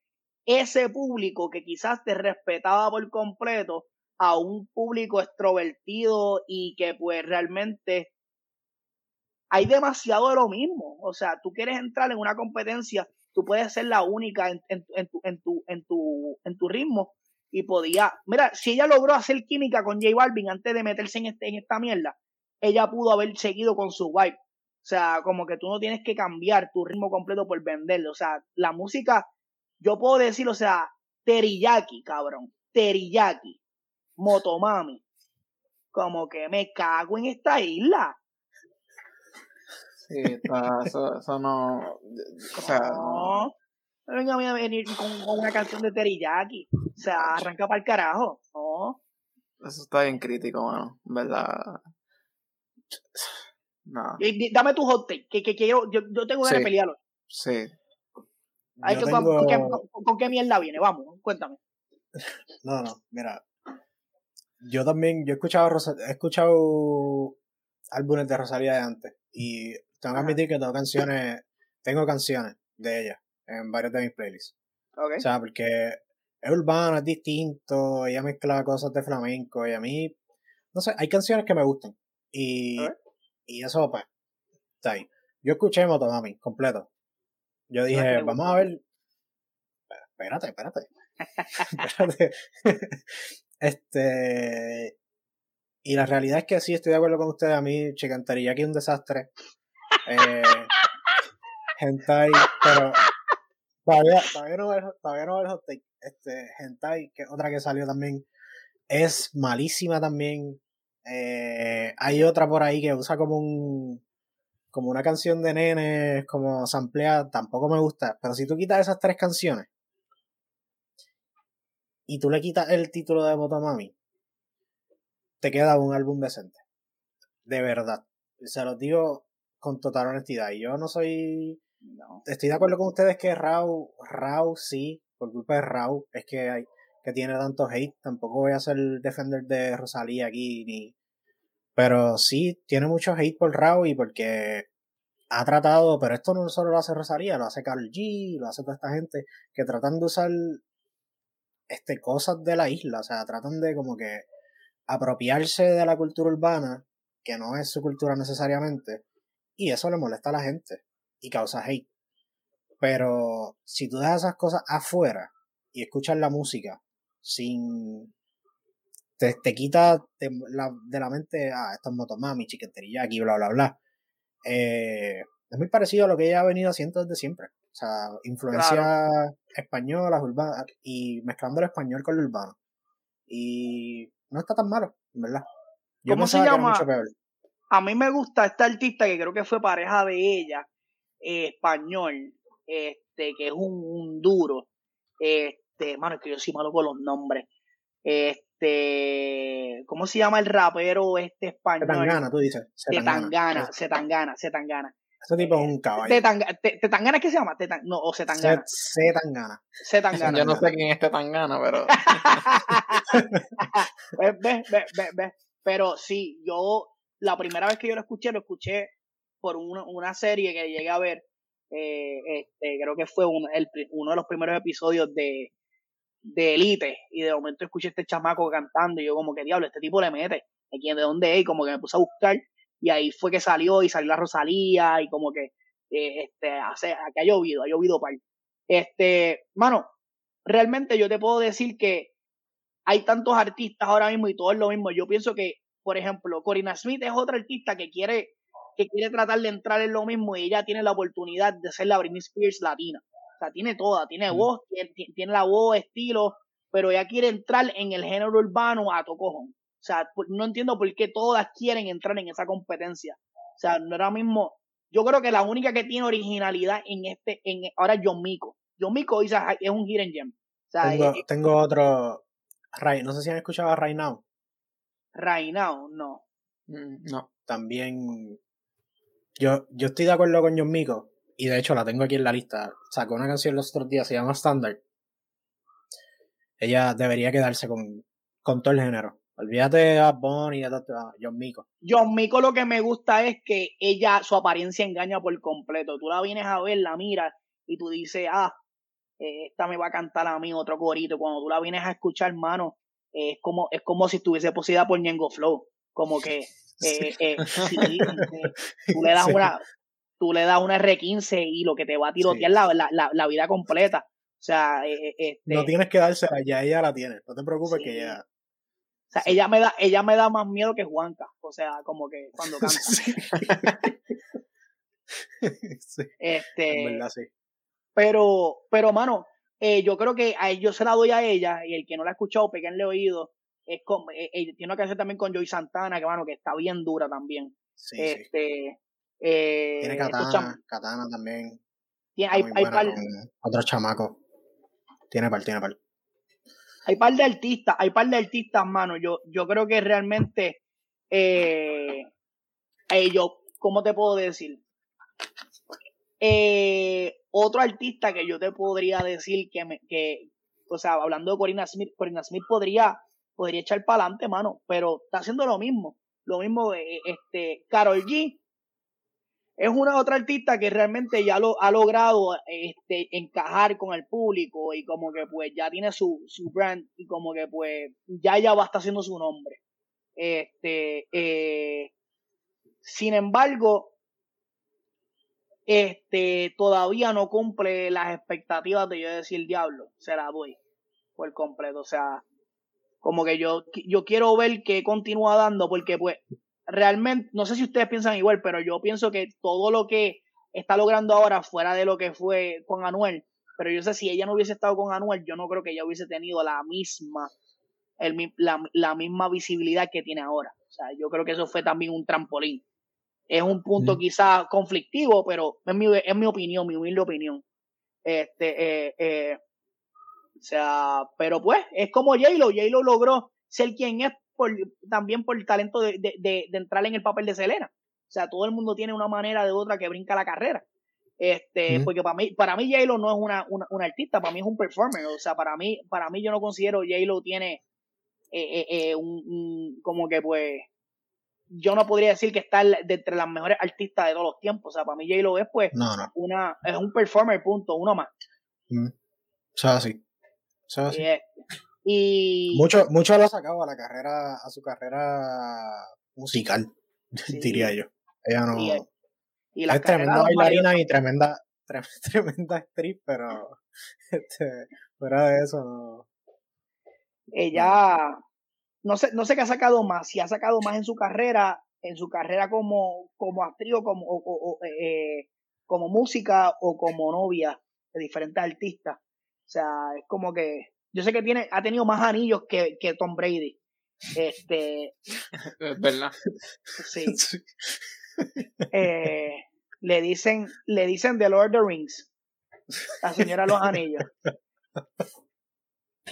[SPEAKER 2] ese público que quizás te respetaba por completo a un público extrovertido y que pues realmente hay demasiado de lo mismo. O sea, tú quieres entrar en una competencia, tú puedes ser la única en, en, en, tu, en, tu, en, tu, en tu ritmo, y podía, mira, si ella logró hacer química con J Balvin antes de meterse en, este, en esta mierda, ella pudo haber seguido con su vibe. O sea, como que tú no tienes que cambiar tu ritmo completo por venderlo. O sea, la música, yo puedo decir, o sea, teriyaki, cabrón. Teriyaki. Motomami. Como que me cago en esta isla.
[SPEAKER 3] Sí, está, eso, eso no. O sea, no.
[SPEAKER 2] No venga a venir con, una canción de teriyaki. O sea, arranca para el carajo. No.
[SPEAKER 3] Eso está bien crítico, mano. ¿Verdad? No.
[SPEAKER 2] dame tu hot take, que, que, yo, yo, tengo ganas de pelearlo.
[SPEAKER 3] Sí.
[SPEAKER 2] ¿con, qué, mierda viene? Vamos, cuéntame.
[SPEAKER 1] No, no, mira. Yo también, yo he escuchado, he escuchado álbumes de Rosalía de antes. Y tengo que admitir que tengo canciones, tengo canciones de ella en varios de mis playlists. O sea, porque es urbano, es distinto, ella mezcla cosas de flamenco y a mí, no sé, hay canciones que me gustan. Y, y eso, pues, está ahí. Yo escuché Motomami completo. Yo dije, vamos a ver. Espérate, espérate. espérate. este. Y la realidad es que sí, estoy de acuerdo con ustedes. A mí, Chicantería aquí es un desastre. Eh, hentai, pero Todavía, todavía no todavía no hot take. Este, Hentai, que otra que salió también, es malísima también. Eh, hay otra por ahí que usa como un como una canción de nenes, como sampleada, tampoco me gusta. Pero si tú quitas esas tres canciones y tú le quitas el título de Motomami, te queda un álbum decente. De verdad. Se lo digo con total honestidad. Y yo no soy Estoy de acuerdo con ustedes que Rau, Rau sí, por culpa de Rau, es que hay que tiene tanto hate. Tampoco voy a ser defender de Rosalía aquí, ni. Pero sí, tiene mucho hate por Rau y porque ha tratado, pero esto no solo lo hace Rosalía, lo hace Carl G, lo hace toda esta gente, que tratan de usar este, cosas de la isla, o sea, tratan de como que apropiarse de la cultura urbana, que no es su cultura necesariamente, y eso le molesta a la gente y causa hate. Pero si tú dejas esas cosas afuera y escuchas la música sin. te, te quita de la, de la mente, ah, esto es Motomami, aquí bla, bla, bla. Eh, es muy parecido a lo que ella ha venido haciendo desde siempre. O sea, influencia española, urbana, y mezclando el español con el urbano. Y no está tan malo, en verdad.
[SPEAKER 2] ¿Cómo se llama? A mí me gusta esta artista que creo que fue pareja de ella, español, este, que es un, duro. Este, mano, es que yo soy malo con los nombres. Este, ¿cómo se llama el rapero este español?
[SPEAKER 1] Tangana, tú dices.
[SPEAKER 2] Setangana, Setangana, Setangana.
[SPEAKER 1] Ese tipo es un caballo.
[SPEAKER 2] ¿Tetangana qué se llama? no, o Setangana.
[SPEAKER 1] Setangana.
[SPEAKER 2] Setangana.
[SPEAKER 3] Yo no sé quién es Tetangana, pero.
[SPEAKER 2] ve, ve, ve, ve, Pero sí, yo, la primera vez que yo lo escuché, lo escuché por una, serie que llegué a ver, eh, este, creo que fue uno, de los primeros episodios de, de Elite, y de momento escuché a este chamaco cantando, y yo como que diablo, este tipo le mete, ¿de dónde es? Y como que me puse a buscar, y ahí fue que salió, y salió la Rosalía, y como que, eh, este, hace, aquí ha llovido, ha llovido par. Este, mano, realmente yo te puedo decir que hay tantos artistas ahora mismo y todo es lo mismo. Yo pienso que, por ejemplo, Corina Smith es otra artista que quiere que quiere tratar de entrar en lo mismo y ella tiene la oportunidad de ser la Britney Spears latina. O sea, tiene toda, tiene mm. voz, tiene, la voz, estilo, pero ella quiere entrar en el género urbano a tocojón. O sea, no entiendo por qué todas quieren entrar en esa competencia. O sea, no era mismo. Yo creo que la única que tiene originalidad en este, en ahora es John Mico. John Mico es un hidden gem. O sea,
[SPEAKER 1] tengo, tengo otro. no sé si han escuchado a Right Now.
[SPEAKER 2] Right Now, no.
[SPEAKER 3] Mm, no.
[SPEAKER 1] También yo, yo estoy de acuerdo con John Mico, y de hecho la tengo aquí en la lista, sacó una canción los otros días, se llama Standard. Ella debería quedarse con, con todo el género. Olvídate de Bunny y de John Mico.
[SPEAKER 2] John Mico lo que me gusta es que ella, su apariencia engaña por completo. Tú la vienes a ver, la miras y tú dices, ah, eh, esta me va a cantar a mí otro corito. Cuando tú la vienes a escuchar, hermano, es como es como si estuviese poseída por Ñengo Flow. Como que eh, eh, tú le das una tú le das una R15 y lo que te va a tirotear la, la, la, vida completa. O sea, este,
[SPEAKER 1] no tienes que dársela, ya ella la tiene. No te preocupes que ya
[SPEAKER 2] o sea, ella me da, ella me da más miedo que Juanca. O sea, como que cuando canta. Este. Pero, pero, mano, eh, yo creo que a, yo se la doy a ella, y el que no la ha escuchado, peguenle oído. Es como, eh, eh, tiene que hacer también con Joy Santana, que mano, que está bien dura también.
[SPEAKER 1] Sí, este, tiene Katana, Katana también.
[SPEAKER 2] Tiene, hay, hay par,
[SPEAKER 1] otro chamaco. Tiene par, tiene par
[SPEAKER 2] hay par de artistas, hay par de artistas, mano. Yo, yo creo que realmente, eh, ellos, ¿cómo te puedo decir? Eh, otro artista que yo te podría decir que, me, que o sea, hablando de Corina Smith, Corina Smith podría, podría echar para adelante, mano, pero está haciendo lo mismo. Lo mismo, de este, Carol G es una otra artista que realmente ya lo ha logrado este, encajar con el público y como que pues ya tiene su, su brand y como que pues ya ya va estar haciendo su nombre. Este, eh, sin embargo, este, todavía no cumple las expectativas de yo decir diablo, se la doy por completo. O sea, como que yo, yo quiero ver que continúa dando porque pues realmente, no sé si ustedes piensan igual, pero yo pienso que todo lo que está logrando ahora fuera de lo que fue con Anuel, pero yo sé si ella no hubiese estado con Anuel, yo no creo que ella hubiese tenido la misma, el, la, la, misma visibilidad que tiene ahora. O sea, yo creo que eso fue también un trampolín. Es un punto quizás conflictivo, pero es mi, es mi opinión, mi humilde opinión. Este, eh, eh, sea, pero pues, es como J-Lo. J-Lo logró ser quien es también por el talento de, de, entrar en el papel de Selena. O sea, todo el mundo tiene una manera de otra que brinca la carrera. Este, porque para mí, para mí J-Lo no es una, una, artista, para mí es un performer. O sea, para mí, para mí yo no considero J-Lo tiene eh, eh, eh, un, como que pues, yo no podría decir que está de entre las mejores artistas de todos los tiempos. O sea, para mí J-Lo es pues una, es un performer, punto, uno más.
[SPEAKER 1] O sea, sí.
[SPEAKER 2] Y
[SPEAKER 1] mucho, mucho lo ha sacado a la carrera, a su carrera musical, diría yo. Ella no. Y, es tremenda bailarina y tremenda, tremenda actriz, pero este, fuera de eso no.
[SPEAKER 2] Ella no sé, no sé qué ha sacado más, si ha sacado más en su carrera, en su carrera como, como actriz o como, o, eh, como música o como novia de diferentes artistas. O sea, es como que yo sé que tiene, ha tenido más anillos que, que Tom Brady. Este.
[SPEAKER 3] Es verdad.
[SPEAKER 2] Sí. Eh, le dicen, le dicen The Lord of the Rings. La señora los anillos.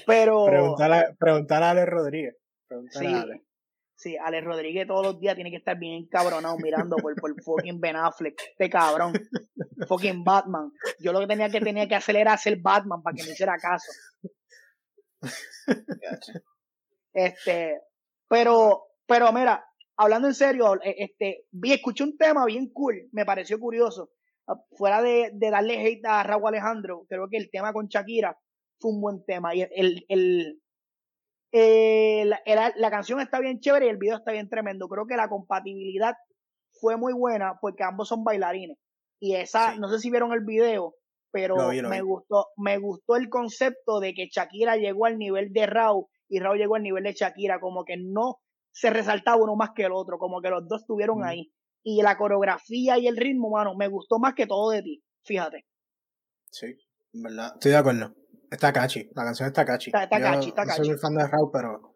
[SPEAKER 2] Pero.
[SPEAKER 1] Preguntar a Ale Rodríguez. sí, a Ale.
[SPEAKER 2] Sí, Ale Rodríguez todos los días tiene que estar bien encabronado mirando por, por fucking Ben Affleck. Este cabrón. fucking Batman. Yo lo que tenía que tenía que hacer era hacer Batman para que me hiciera caso. este, pero, pero mira, hablando en serio, eh, este, vi, escuché un tema bien cool, me pareció curioso. Ah, fuera de, de darle hate a Raúl Alejandro, creo que el tema con Shakira fue un buen tema. Y el, el, eh, la, la, canción está bien chévere y el video está bien tremendo. Creo que la compatibilidad fue muy buena porque ambos son bailarines. Y esa, no sé si vieron el video, pero me gustó, me gustó el concepto de que Shakira llegó al nivel de Raúl y Raúl llegó al nivel de Shakira, como que no se resaltaba uno más que el otro, como que los dos estuvieron ahí. Y la coreografía y el ritmo, mano, me gustó más que todo de ti, fíjate.
[SPEAKER 1] Sí, verdad, estoy de acuerdo. Está catchy, la canción está catchy.
[SPEAKER 2] Está, está catchy, está
[SPEAKER 1] no soy fan de Raúl, pero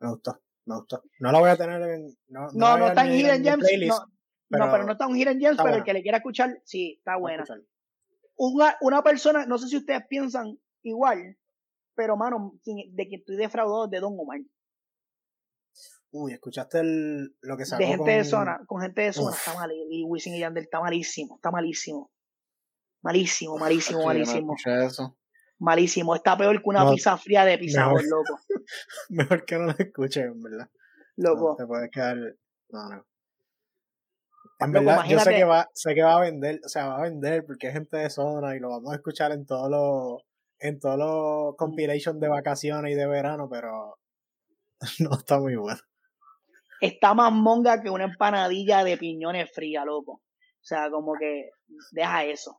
[SPEAKER 1] me gustó, me gustó. No la voy a tener en...
[SPEAKER 2] No, no, no, está en Hidden Gems, no, pero, no, pero no está en Hidden Gems, pero el que le quiera escuchar, sí, está buena una, una persona, no sé si ustedes piensan igual, pero mano, de que estoy defraudado de Don Omar.
[SPEAKER 1] Uy, escuchaste el, lo que sacó
[SPEAKER 2] De gente de zona, con gente de zona, está mal. Y Wisin y Yandel está malísimo, está malísimo. Malísimo, malísimo, malísimo.
[SPEAKER 3] escuché eso.
[SPEAKER 2] Malísimo. Está peor que una
[SPEAKER 1] No,
[SPEAKER 2] pizza fría de pizza,
[SPEAKER 1] mejor.
[SPEAKER 2] loco.
[SPEAKER 1] Mejor que no lo escuches, en verdad. No,
[SPEAKER 2] Loco.
[SPEAKER 1] te puedes quedar. No, no. En
[SPEAKER 2] Loco,
[SPEAKER 1] verdad, yo sé que va, sé que va a vender, o sea, va a vender porque es gente de zona y lo vamos a escuchar en todos los, en todos los compilations de vacaciones y de verano, pero no está muy bueno.
[SPEAKER 2] Está más monga que una empanadilla de piñones fría, loco. O sea, como que deja eso.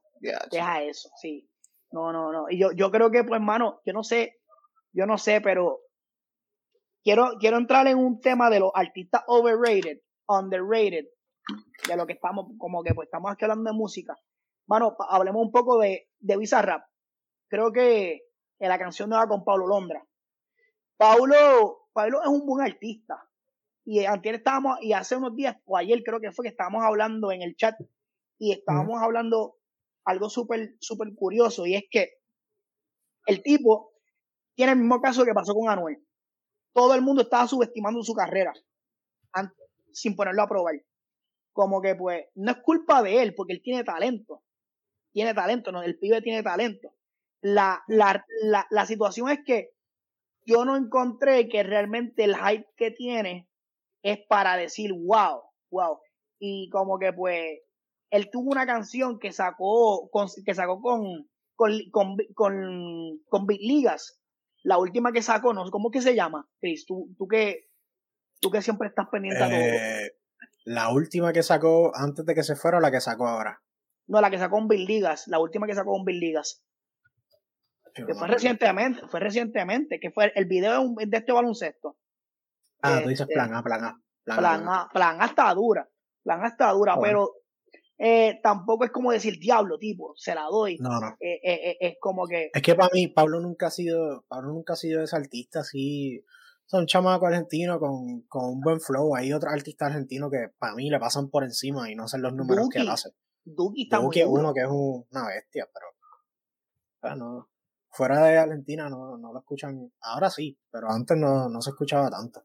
[SPEAKER 2] Deja eso, sí. No, no, no. Y yo, yo creo que, pues, hermano, yo no sé, yo no sé, pero quiero, quiero entrar en un tema de los artistas overrated, underrated, de lo que estamos, como que pues estamos aquí hablando de música. Mano, hablemos un poco de, de Bizarrap. Creo que en la canción nueva con Pablo Londra. Pablo, Pablo es un buen artista. Y antes estábamos, y hace unos días, o ayer creo que fue que estábamos hablando en el chat, y estábamos hablando algo súper, curioso, y es que el tipo tiene el mismo caso que pasó con Anuel. Todo el mundo estaba subestimando su carrera, sin ponerlo a probar. Como que pues, no es culpa de él, porque él tiene talento. Tiene talento, no, el pibe tiene talento. La, la, la, la situación es que yo no encontré que realmente el hype que tiene es para decir wow, wow. Y como que pues él tuvo una canción que sacó con, que sacó con con, con, con, con Big Ligas. La última que sacó, no sé cómo que se llama, Chris, tú, tú que tú que siempre estás pendiente a todo.
[SPEAKER 1] Eh, la última que sacó antes de que se fuera o la que sacó ahora.
[SPEAKER 2] No, la que sacó con Big Ligas, la última que sacó con Big Ligas. Que fue recientemente, fue recientemente, que fue el video de, este baloncesto.
[SPEAKER 1] Ah, tú dices
[SPEAKER 2] Este,
[SPEAKER 1] plan A, plan A. Plan A,
[SPEAKER 2] Plan
[SPEAKER 1] plan A.
[SPEAKER 2] A, plan A está dura, plan A está dura,
[SPEAKER 1] Ah, bueno.
[SPEAKER 2] pero eh, tampoco es como decir diablo, tipo, se la doy.
[SPEAKER 1] No, no.
[SPEAKER 2] Eh, eh, eh, es como que
[SPEAKER 1] Es que para mí, Pablo nunca ha sido, Pablo nunca ha sido ese artista así. Son chamaco argentino con, con un buen flow. Hay otros artistas argentinos que para mí le pasan por encima y no hacen los números que él hace.
[SPEAKER 2] Duki está
[SPEAKER 1] Duki es uno que es un- una bestia, pero ah, no. fuera de Argentina no, no lo escuchan. Ahora sí, pero antes no, no se escuchaba tanto.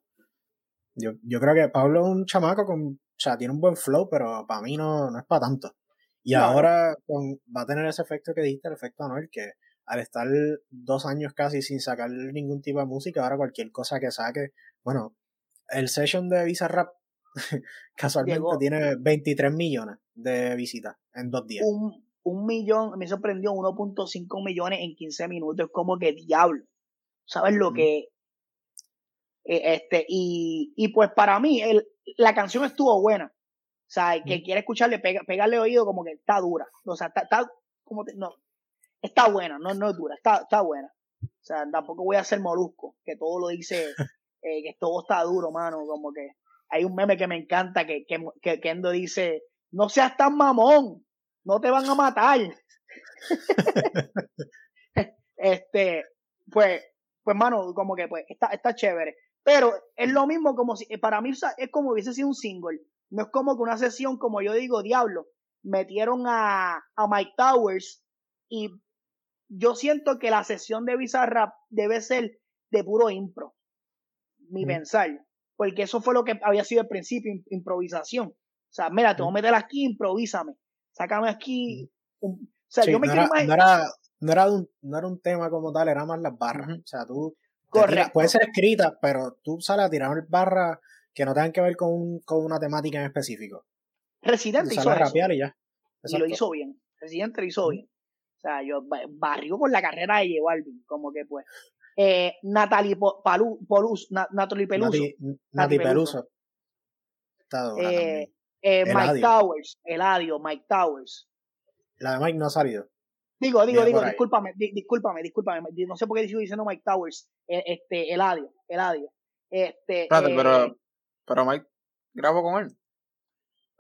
[SPEAKER 1] Yo, yo creo que Pablo es un chamaco con, sea, tiene un buen flow, pero para mí no, no es para tanto. Y ahora con, va a tener ese efecto que dijiste, el efecto Anuel, que al estar dos años casi sin sacar ningún tipo de música, ahora cualquier cosa que saque, bueno, el session de Bizarrap casualmente
[SPEAKER 2] Llegó.
[SPEAKER 1] tiene 23 millones de visitas en dos días.
[SPEAKER 2] un, un millón, me sorprendió 1.5 millones en 15 minutos, es como que diablo. ¿Sabes lo que? Eh, este, y, y pues para mí, el, la canción estuvo buena. O sea, el que
[SPEAKER 1] Ujú.
[SPEAKER 2] quiere escucharle, pega, pegarle oído como que está dura. O sea, está, está como te- no, está buena, no, no es dura, está, está buena. O sea, tampoco voy a ser molusco, que todo lo dice, eh, que todo está duro, mano, como que hay un meme que me encanta que, que, que Kendo dice, no seas tan mamón, no te van a matar. este, pues, pues, mano, como que pues, está, está chévere. Pero es lo mismo como si, para mí es como hubiese sido un single. No es como que una sesión, como yo digo, diablo, metieron a, a Mike Towers y yo siento que la sesión de Bizarrap debe ser de puro impro. Mi
[SPEAKER 1] Mm.
[SPEAKER 2] pensar. Porque eso fue lo que había sido al principio, im- improvisación. O sea, mira, te voy a meter aquí, improvísame. Sácame aquí. un- o sea,
[SPEAKER 1] Sí,
[SPEAKER 2] yo me
[SPEAKER 1] no,
[SPEAKER 2] quiero
[SPEAKER 1] era,
[SPEAKER 2] imagi-
[SPEAKER 1] no, era, no, era un, no era un tema como tal, era más las barras. O sea, tú. Puede ser escrita, pero tú sales a tirar barras que no tengan que ver con, un- con una temática en específico.
[SPEAKER 2] Residente hizo eso.
[SPEAKER 1] y ya.
[SPEAKER 2] y lo hizo bien. Residente lo hizo bien. O sea, yo ba- barrió con la carrera de J Balvin, como que pues. Eh, Natalie Palu, Polus, Na- Natalie Peluso,
[SPEAKER 1] Nati,
[SPEAKER 2] Nati Peluso. Eh, eh, Mike. Towers, Eladio, Mike Towers.
[SPEAKER 1] La de Mike no ha salido.
[SPEAKER 2] Digo, digo, digo, discúlpame, di- discúlpame, discúlpame. di- No sé por qué sigo diciendo Mike Towers. Eh, este, Eladio, Eladio. Este,
[SPEAKER 3] Espérate,
[SPEAKER 2] eh,
[SPEAKER 3] pero, pero Mike grabó con él.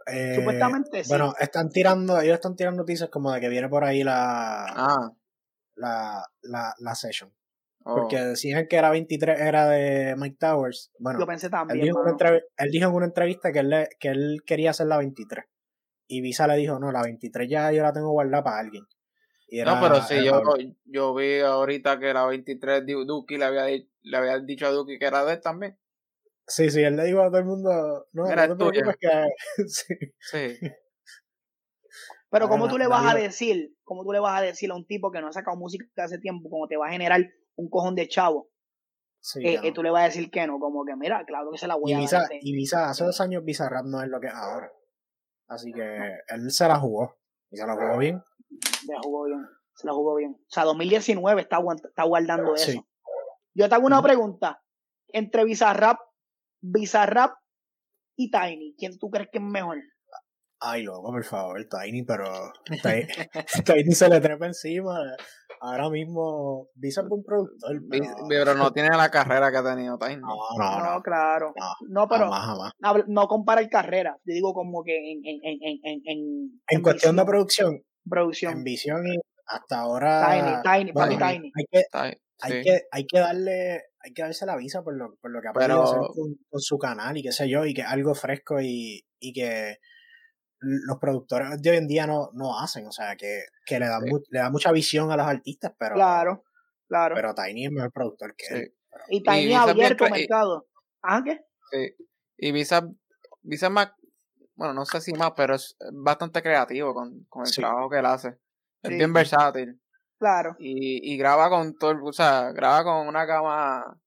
[SPEAKER 1] Eh,
[SPEAKER 2] supuestamente sí.
[SPEAKER 1] Bueno, están tirando, ellos están tirando noticias como de que viene por ahí la,
[SPEAKER 3] Ah.
[SPEAKER 1] la, la, la session.
[SPEAKER 3] oh.
[SPEAKER 1] Porque decían que era 23, era de Mike Towers. Bueno,
[SPEAKER 2] yo pensé
[SPEAKER 1] Él
[SPEAKER 2] también,
[SPEAKER 1] dijo, él dijo en una entrevista que él, le- que él quería hacer la 23. Y Visa le dijo, no, la 23 ya yo la tengo guardada para alguien. Y
[SPEAKER 3] No,
[SPEAKER 1] era-
[SPEAKER 3] pero sí,
[SPEAKER 1] era
[SPEAKER 3] yo, yo vi ahorita que la 23 de Duki le había, le había dicho a Duki que era de él también.
[SPEAKER 1] Sí, sí, él le dijo a todo el mundo, no,
[SPEAKER 3] Era
[SPEAKER 1] no te preocupes que... sí.
[SPEAKER 3] Sí.
[SPEAKER 2] Pero ¿cómo tú le vas a decir, cómo tú le vas a decir a un tipo que no ha sacado música hace tiempo, como te va a generar un cojón de chavo? Sí, eh, eh, tú le vas a decir que no, como que mira, claro que se la voy
[SPEAKER 1] y
[SPEAKER 2] a
[SPEAKER 1] Visa, Y Visa, hace dos años Bizarrap no es lo que es ahora. Así que él se la jugó. Y se la jugó bien.
[SPEAKER 2] Se la jugó bien. Se la jugó bien. O sea, 2019 está, está guardando eso. Yo te hago una pregunta. Entre Bizarrap, Bizarrap y Tiny, ¿quién tú crees que es mejor?
[SPEAKER 1] Ay, loco, por favor, Tiny, pero Tiny, se le trepa encima. Ahora mismo, Visa es un productor.
[SPEAKER 3] Pero... no tiene la carrera que ha tenido Tiny.
[SPEAKER 2] No, no, no, claro. No, pero no compara el carrera. Yo digo como que en... En, en, en, en,
[SPEAKER 1] en cuestión de producción.
[SPEAKER 2] Producción.
[SPEAKER 1] En visión y hasta ahora... Tiny, Tiny, Tiny. Hay que, hay, que, hay que darle hay que darse la visa por lo, por lo que ha podido hacer con, con, su canal y qué sé yo, y que algo fresco y, y que los productores de hoy en día no, no hacen, o sea, que, que le, da le da mucha visión a los artistas, pero.
[SPEAKER 2] Claro, claro.
[SPEAKER 1] Pero Tiny es mejor productor que él.
[SPEAKER 2] Y Tiny ha abierto mercado. ¿Ah, qué?
[SPEAKER 3] Sí. Y Visa, Visa más, bueno, no sé si más, pero es bastante creativo con, con el trabajo que él hace. Es bien versátil.
[SPEAKER 2] Claro.
[SPEAKER 3] Y, y graba con todo, o sea, graba con una gama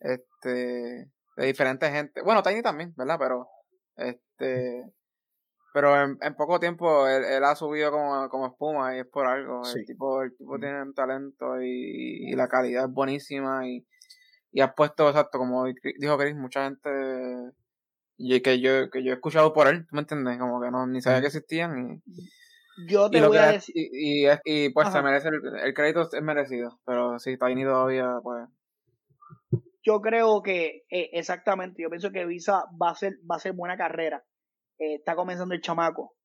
[SPEAKER 3] este de diferentes gente. Bueno, Tiny también, ¿verdad? Pero este pero en, en poco tiempo él, él, ha subido como, como espuma y es por algo. El tipo, el tipo tiene un talento y, y, la calidad es buenísima y, y ha puesto, exacto, como dijo Chris, mucha gente y que yo, que yo he escuchado por él, ¿tú me entiendes? Como que no, ni sabía que existían y,
[SPEAKER 2] yo te voy a decir.
[SPEAKER 3] Y, y, pues se merece, el, el, crédito es merecido, pero si ahí todavía, pues.
[SPEAKER 2] Yo creo que, eh, exactamente, yo pienso que Visa va a ser, va a ser buena carrera. Eh, está comenzando el chamaco.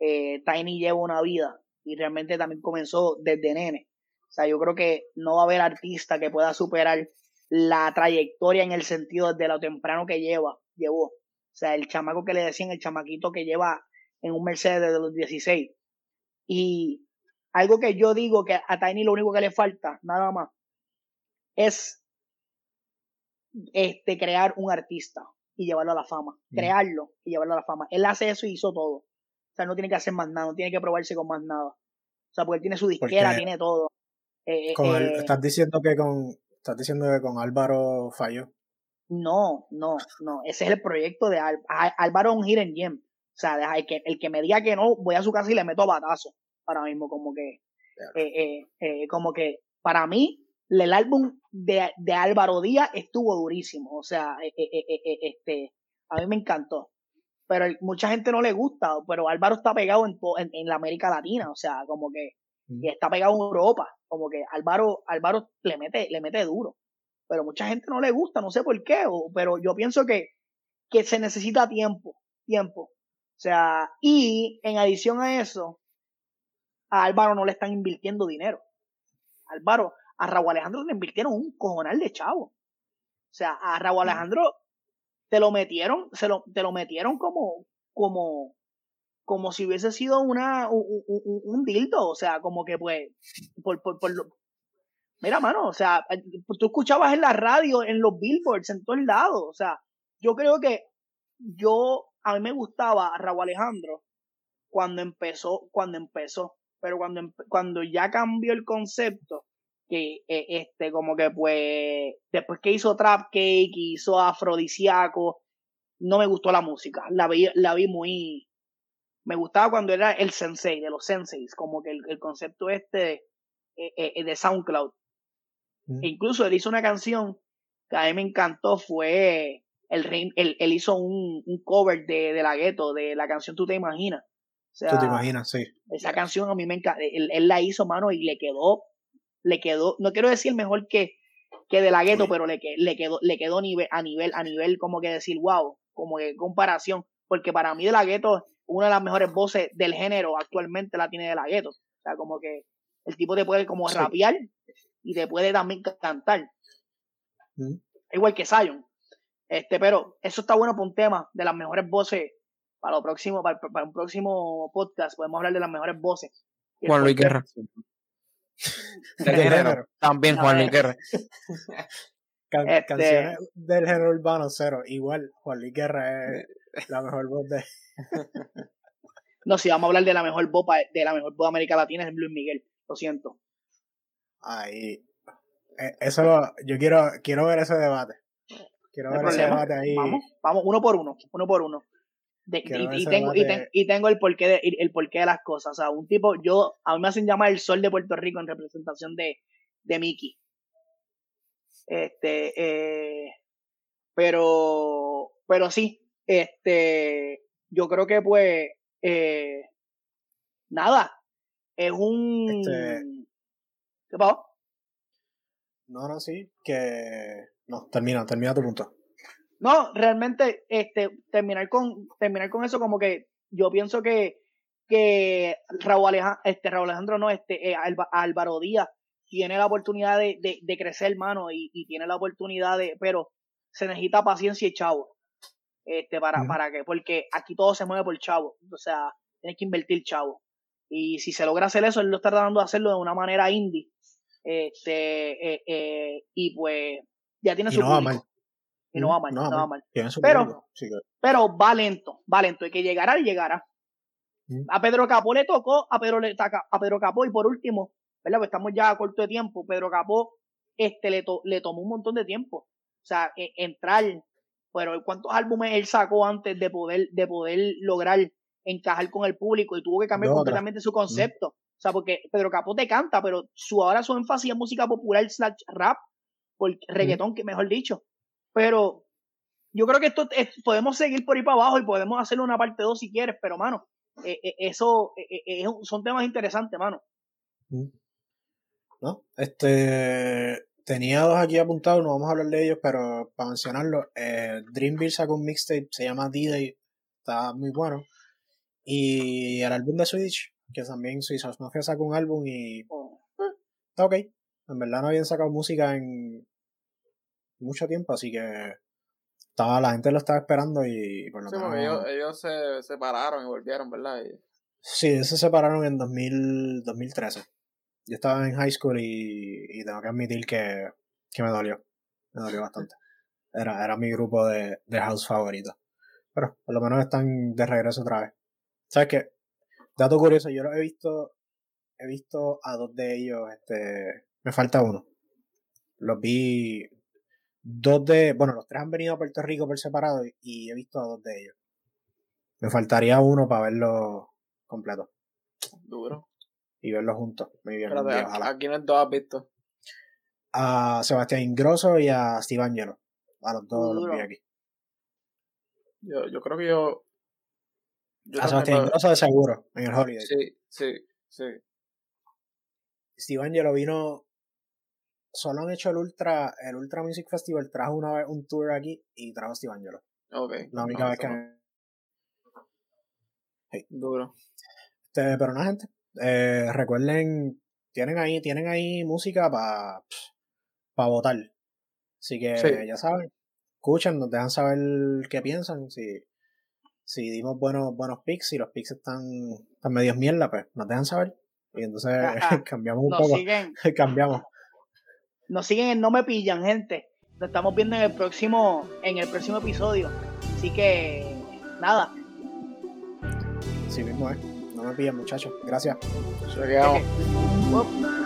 [SPEAKER 2] Eh, Tiny lleva una vida y realmente también comenzó desde nene. O sea, yo creo que no va a haber artista que pueda superar la trayectoria en el sentido de lo temprano que lleva, llevó. O sea, el chamaco que le decían, el chamaquito que lleva en un Mercedes desde los 16. Y algo que yo digo que a Tiny lo único que le falta, nada más, es este crear un artista y llevarlo a la fama. Mm. Crearlo y llevarlo a la fama. Él hace eso y hizo todo. O sea, no tiene que hacer más nada, no tiene que probarse con más nada. O sea, porque él tiene su disquera, tiene todo.
[SPEAKER 1] Eh, eh, estás diciendo que con estás diciendo que con Álvaro falló.
[SPEAKER 2] No, no, no. Ese es el proyecto de Álvaro un hidden gem. O sea, el que, el que me diga que no, voy a su casa y le meto batazo. Ahora mismo, como que, eh, como que, para mí, el álbum de, de Álvaro Díaz estuvo durísimo. O sea, eh, eh, eh, este, a mí me encantó. Pero mucha gente no le gusta, pero Álvaro está pegado en, en, la América Latina, o sea, como que y está pegado en Europa, como que Álvaro, Álvaro le mete, le mete duro. Pero mucha gente no le gusta, no sé por qué, pero yo pienso que, que se necesita tiempo, tiempo. O sea, y en adición a eso, a Álvaro no le están invirtiendo dinero. Álvaro, a Raúl Alejandro le invirtieron un cojonal de chavo. O sea, a Raúl Alejandro te lo metieron, se lo, te lo metieron como, como, como si hubiese sido una, un, un, dildo, o sea, como que pues, por, por, por lo, mira, mano, o sea, tú escuchabas en la radio, en los billboards, en todos lados, o sea, yo creo que yo, a mí me gustaba a Raúl Alejandro cuando empezó, cuando empezó, pero cuando, cuando ya cambió el concepto, que eh, este como que pues después que hizo Trap Cake hizo Afrodisiaco no me gustó la música la vi la vi muy me gustaba cuando era el sensei de los senseis como que el, concepto este eh, eh, de SoundCloud mm. e incluso él hizo una canción que a mí me encantó fue el, él, él hizo un, un, cover de, de la gueto de la canción Tú te imaginas
[SPEAKER 1] Tú te imaginas, sí.
[SPEAKER 2] Esa canción a mí me encanta. Él, él, la hizo, mano, y le quedó le quedó, no quiero decir mejor que, que de la gueto, pero le, le quedó, le quedó nivel, a nivel, a nivel como que decir, wow, como que comparación, porque para mí de la gueto, una de las mejores voces del género actualmente la tiene de la gueto. O sea, como que el tipo te puede como rapear y te puede también cantar. Mm. Igual que Zion. Este, pero eso está bueno para un tema de las mejores voces para lo próximo, para, un próximo podcast. Podemos hablar de las mejores voces.
[SPEAKER 3] Juan Luis Guerra. También Juan Luis Guerra.
[SPEAKER 1] Este canciones del género urbano cero. Igual Juan Luis Guerra es la mejor voz de.
[SPEAKER 2] No, si vamos a hablar de la mejor voz de la mejor voz de América Latina es Luis Miguel. Lo siento.
[SPEAKER 1] Ahí. Eh, eso yo quiero, quiero ver ese debate. Quiero ver ese debate ahí.
[SPEAKER 2] Vamos, vamos, uno por uno, uno por uno. y, tengo, y, tengo, el porqué de, el porqué de las cosas. O sea, un tipo, yo, a mí me hacen llamar el sol de Puerto Rico en representación de, de Mickey. Este, eh, pero, pero sí, este, yo creo que pues, eh, nada, es un... Este... ¿Qué pasó?
[SPEAKER 1] No, no, sí, que... No, termina, termina tu punto.
[SPEAKER 2] No, realmente, este, terminar con, terminar con eso como que yo pienso que, que Raúl Alejandro, este, Raúl Alejandro no, este, eh, Álvaro Díaz tiene la oportunidad de, de, de crecer, hermano, y, y, tiene la oportunidad de, pero se necesita paciencia y chavo. Este, para, para que, porque aquí todo se mueve por chavo. O sea, tienes que invertir chavo. Y si se logra hacer eso, él lo está tratando de hacerlo de una manera indie. Este, eh, eh, y pues, ya tiene su no Va mal. Y no va mal, no, va mal. Pero, pero va lento, va lento. Y que llegará y llegará. A Pedro Capó le tocó, a Pedro, le, a Pedro Capó, y por último, ¿verdad? Pues estamos ya a corto de tiempo. Pedro Capó este, le, le tomó un montón de tiempo. O sea, e, entrar, pero ¿cuántos álbumes él sacó antes de poder, de poder lograr encajar con el público y tuvo que cambiar completamente su concepto? O sea, porque Pedro Capó te canta, pero su ahora su énfasis es música popular slash rap, por reggaetón, que mejor dicho. Pero yo creo que esto podemos seguir por ahí para abajo y podemos hacerle una parte 2 si quieres, pero mano, eh, eh, eso eh, son temas interesantes, mano.
[SPEAKER 1] ¿No? Este tenía dos aquí apuntados, no vamos a hablar de ellos, pero para mencionarlo, Dreamville sacó un mixtape, se llama D-Day, está muy bueno. Y el álbum de Switch, que también Suicide Mafia sacó un álbum y oh. eh, está ok. En verdad no habían sacado música en mucho tiempo, así que estaba, la gente lo estaba esperando y
[SPEAKER 3] por lo sí, ellos, se separaron y volvieron, ¿verdad?
[SPEAKER 1] Sí, ellos se separaron en 2000, 2013 yo estaba en high school y, tengo que admitir que, me dolió. Me dolió bastante. Era, era mi grupo de, house favorito. Pero por lo menos están de regreso otra vez. ¿Sabes qué? Dato curioso, yo lo he visto. He visto a dos de ellos. Este. Me falta uno. Los vi. Dos de. Bueno, los tres han venido a Puerto Rico por separado y he visto a dos de ellos. Me faltaría uno para verlo completo.
[SPEAKER 3] Duro
[SPEAKER 1] y verlos juntos. Muy bien.
[SPEAKER 3] ¿A quiénes dos has visto?
[SPEAKER 1] A Sebastián Ingrosso y a Steve Angelo. A los dos los vi aquí.
[SPEAKER 3] Yo, yo creo que yo.
[SPEAKER 1] A Sebastián Ingrosso de seguro, en el Holiday.
[SPEAKER 3] Sí, sí, sí.
[SPEAKER 1] Steve Angelo vino. Solo han hecho el Ultra, el Ultra Music Festival, trajo una vez un tour aquí y trajo a Steve Angelo.
[SPEAKER 3] Ok.
[SPEAKER 1] La única vez que.
[SPEAKER 3] Duro.
[SPEAKER 1] Este, pero no, gente. Eh, recuerden, tienen ahí, tienen ahí música para pa votar. Así que ya saben, escuchen, nos dejan saber qué piensan. Si, si dimos buenos, buenos picks, si los picks están, están medios mierda, pues nos dejan saber. Y entonces cambiamos un poco. cambiamos.
[SPEAKER 2] Nos siguen en No Me Pillan, gente. Nos estamos viendo en el próximo, en el próximo episodio. Así que, nada.
[SPEAKER 1] Sí mismo, eh. No me pillen, muchachos. Gracias.
[SPEAKER 3] Se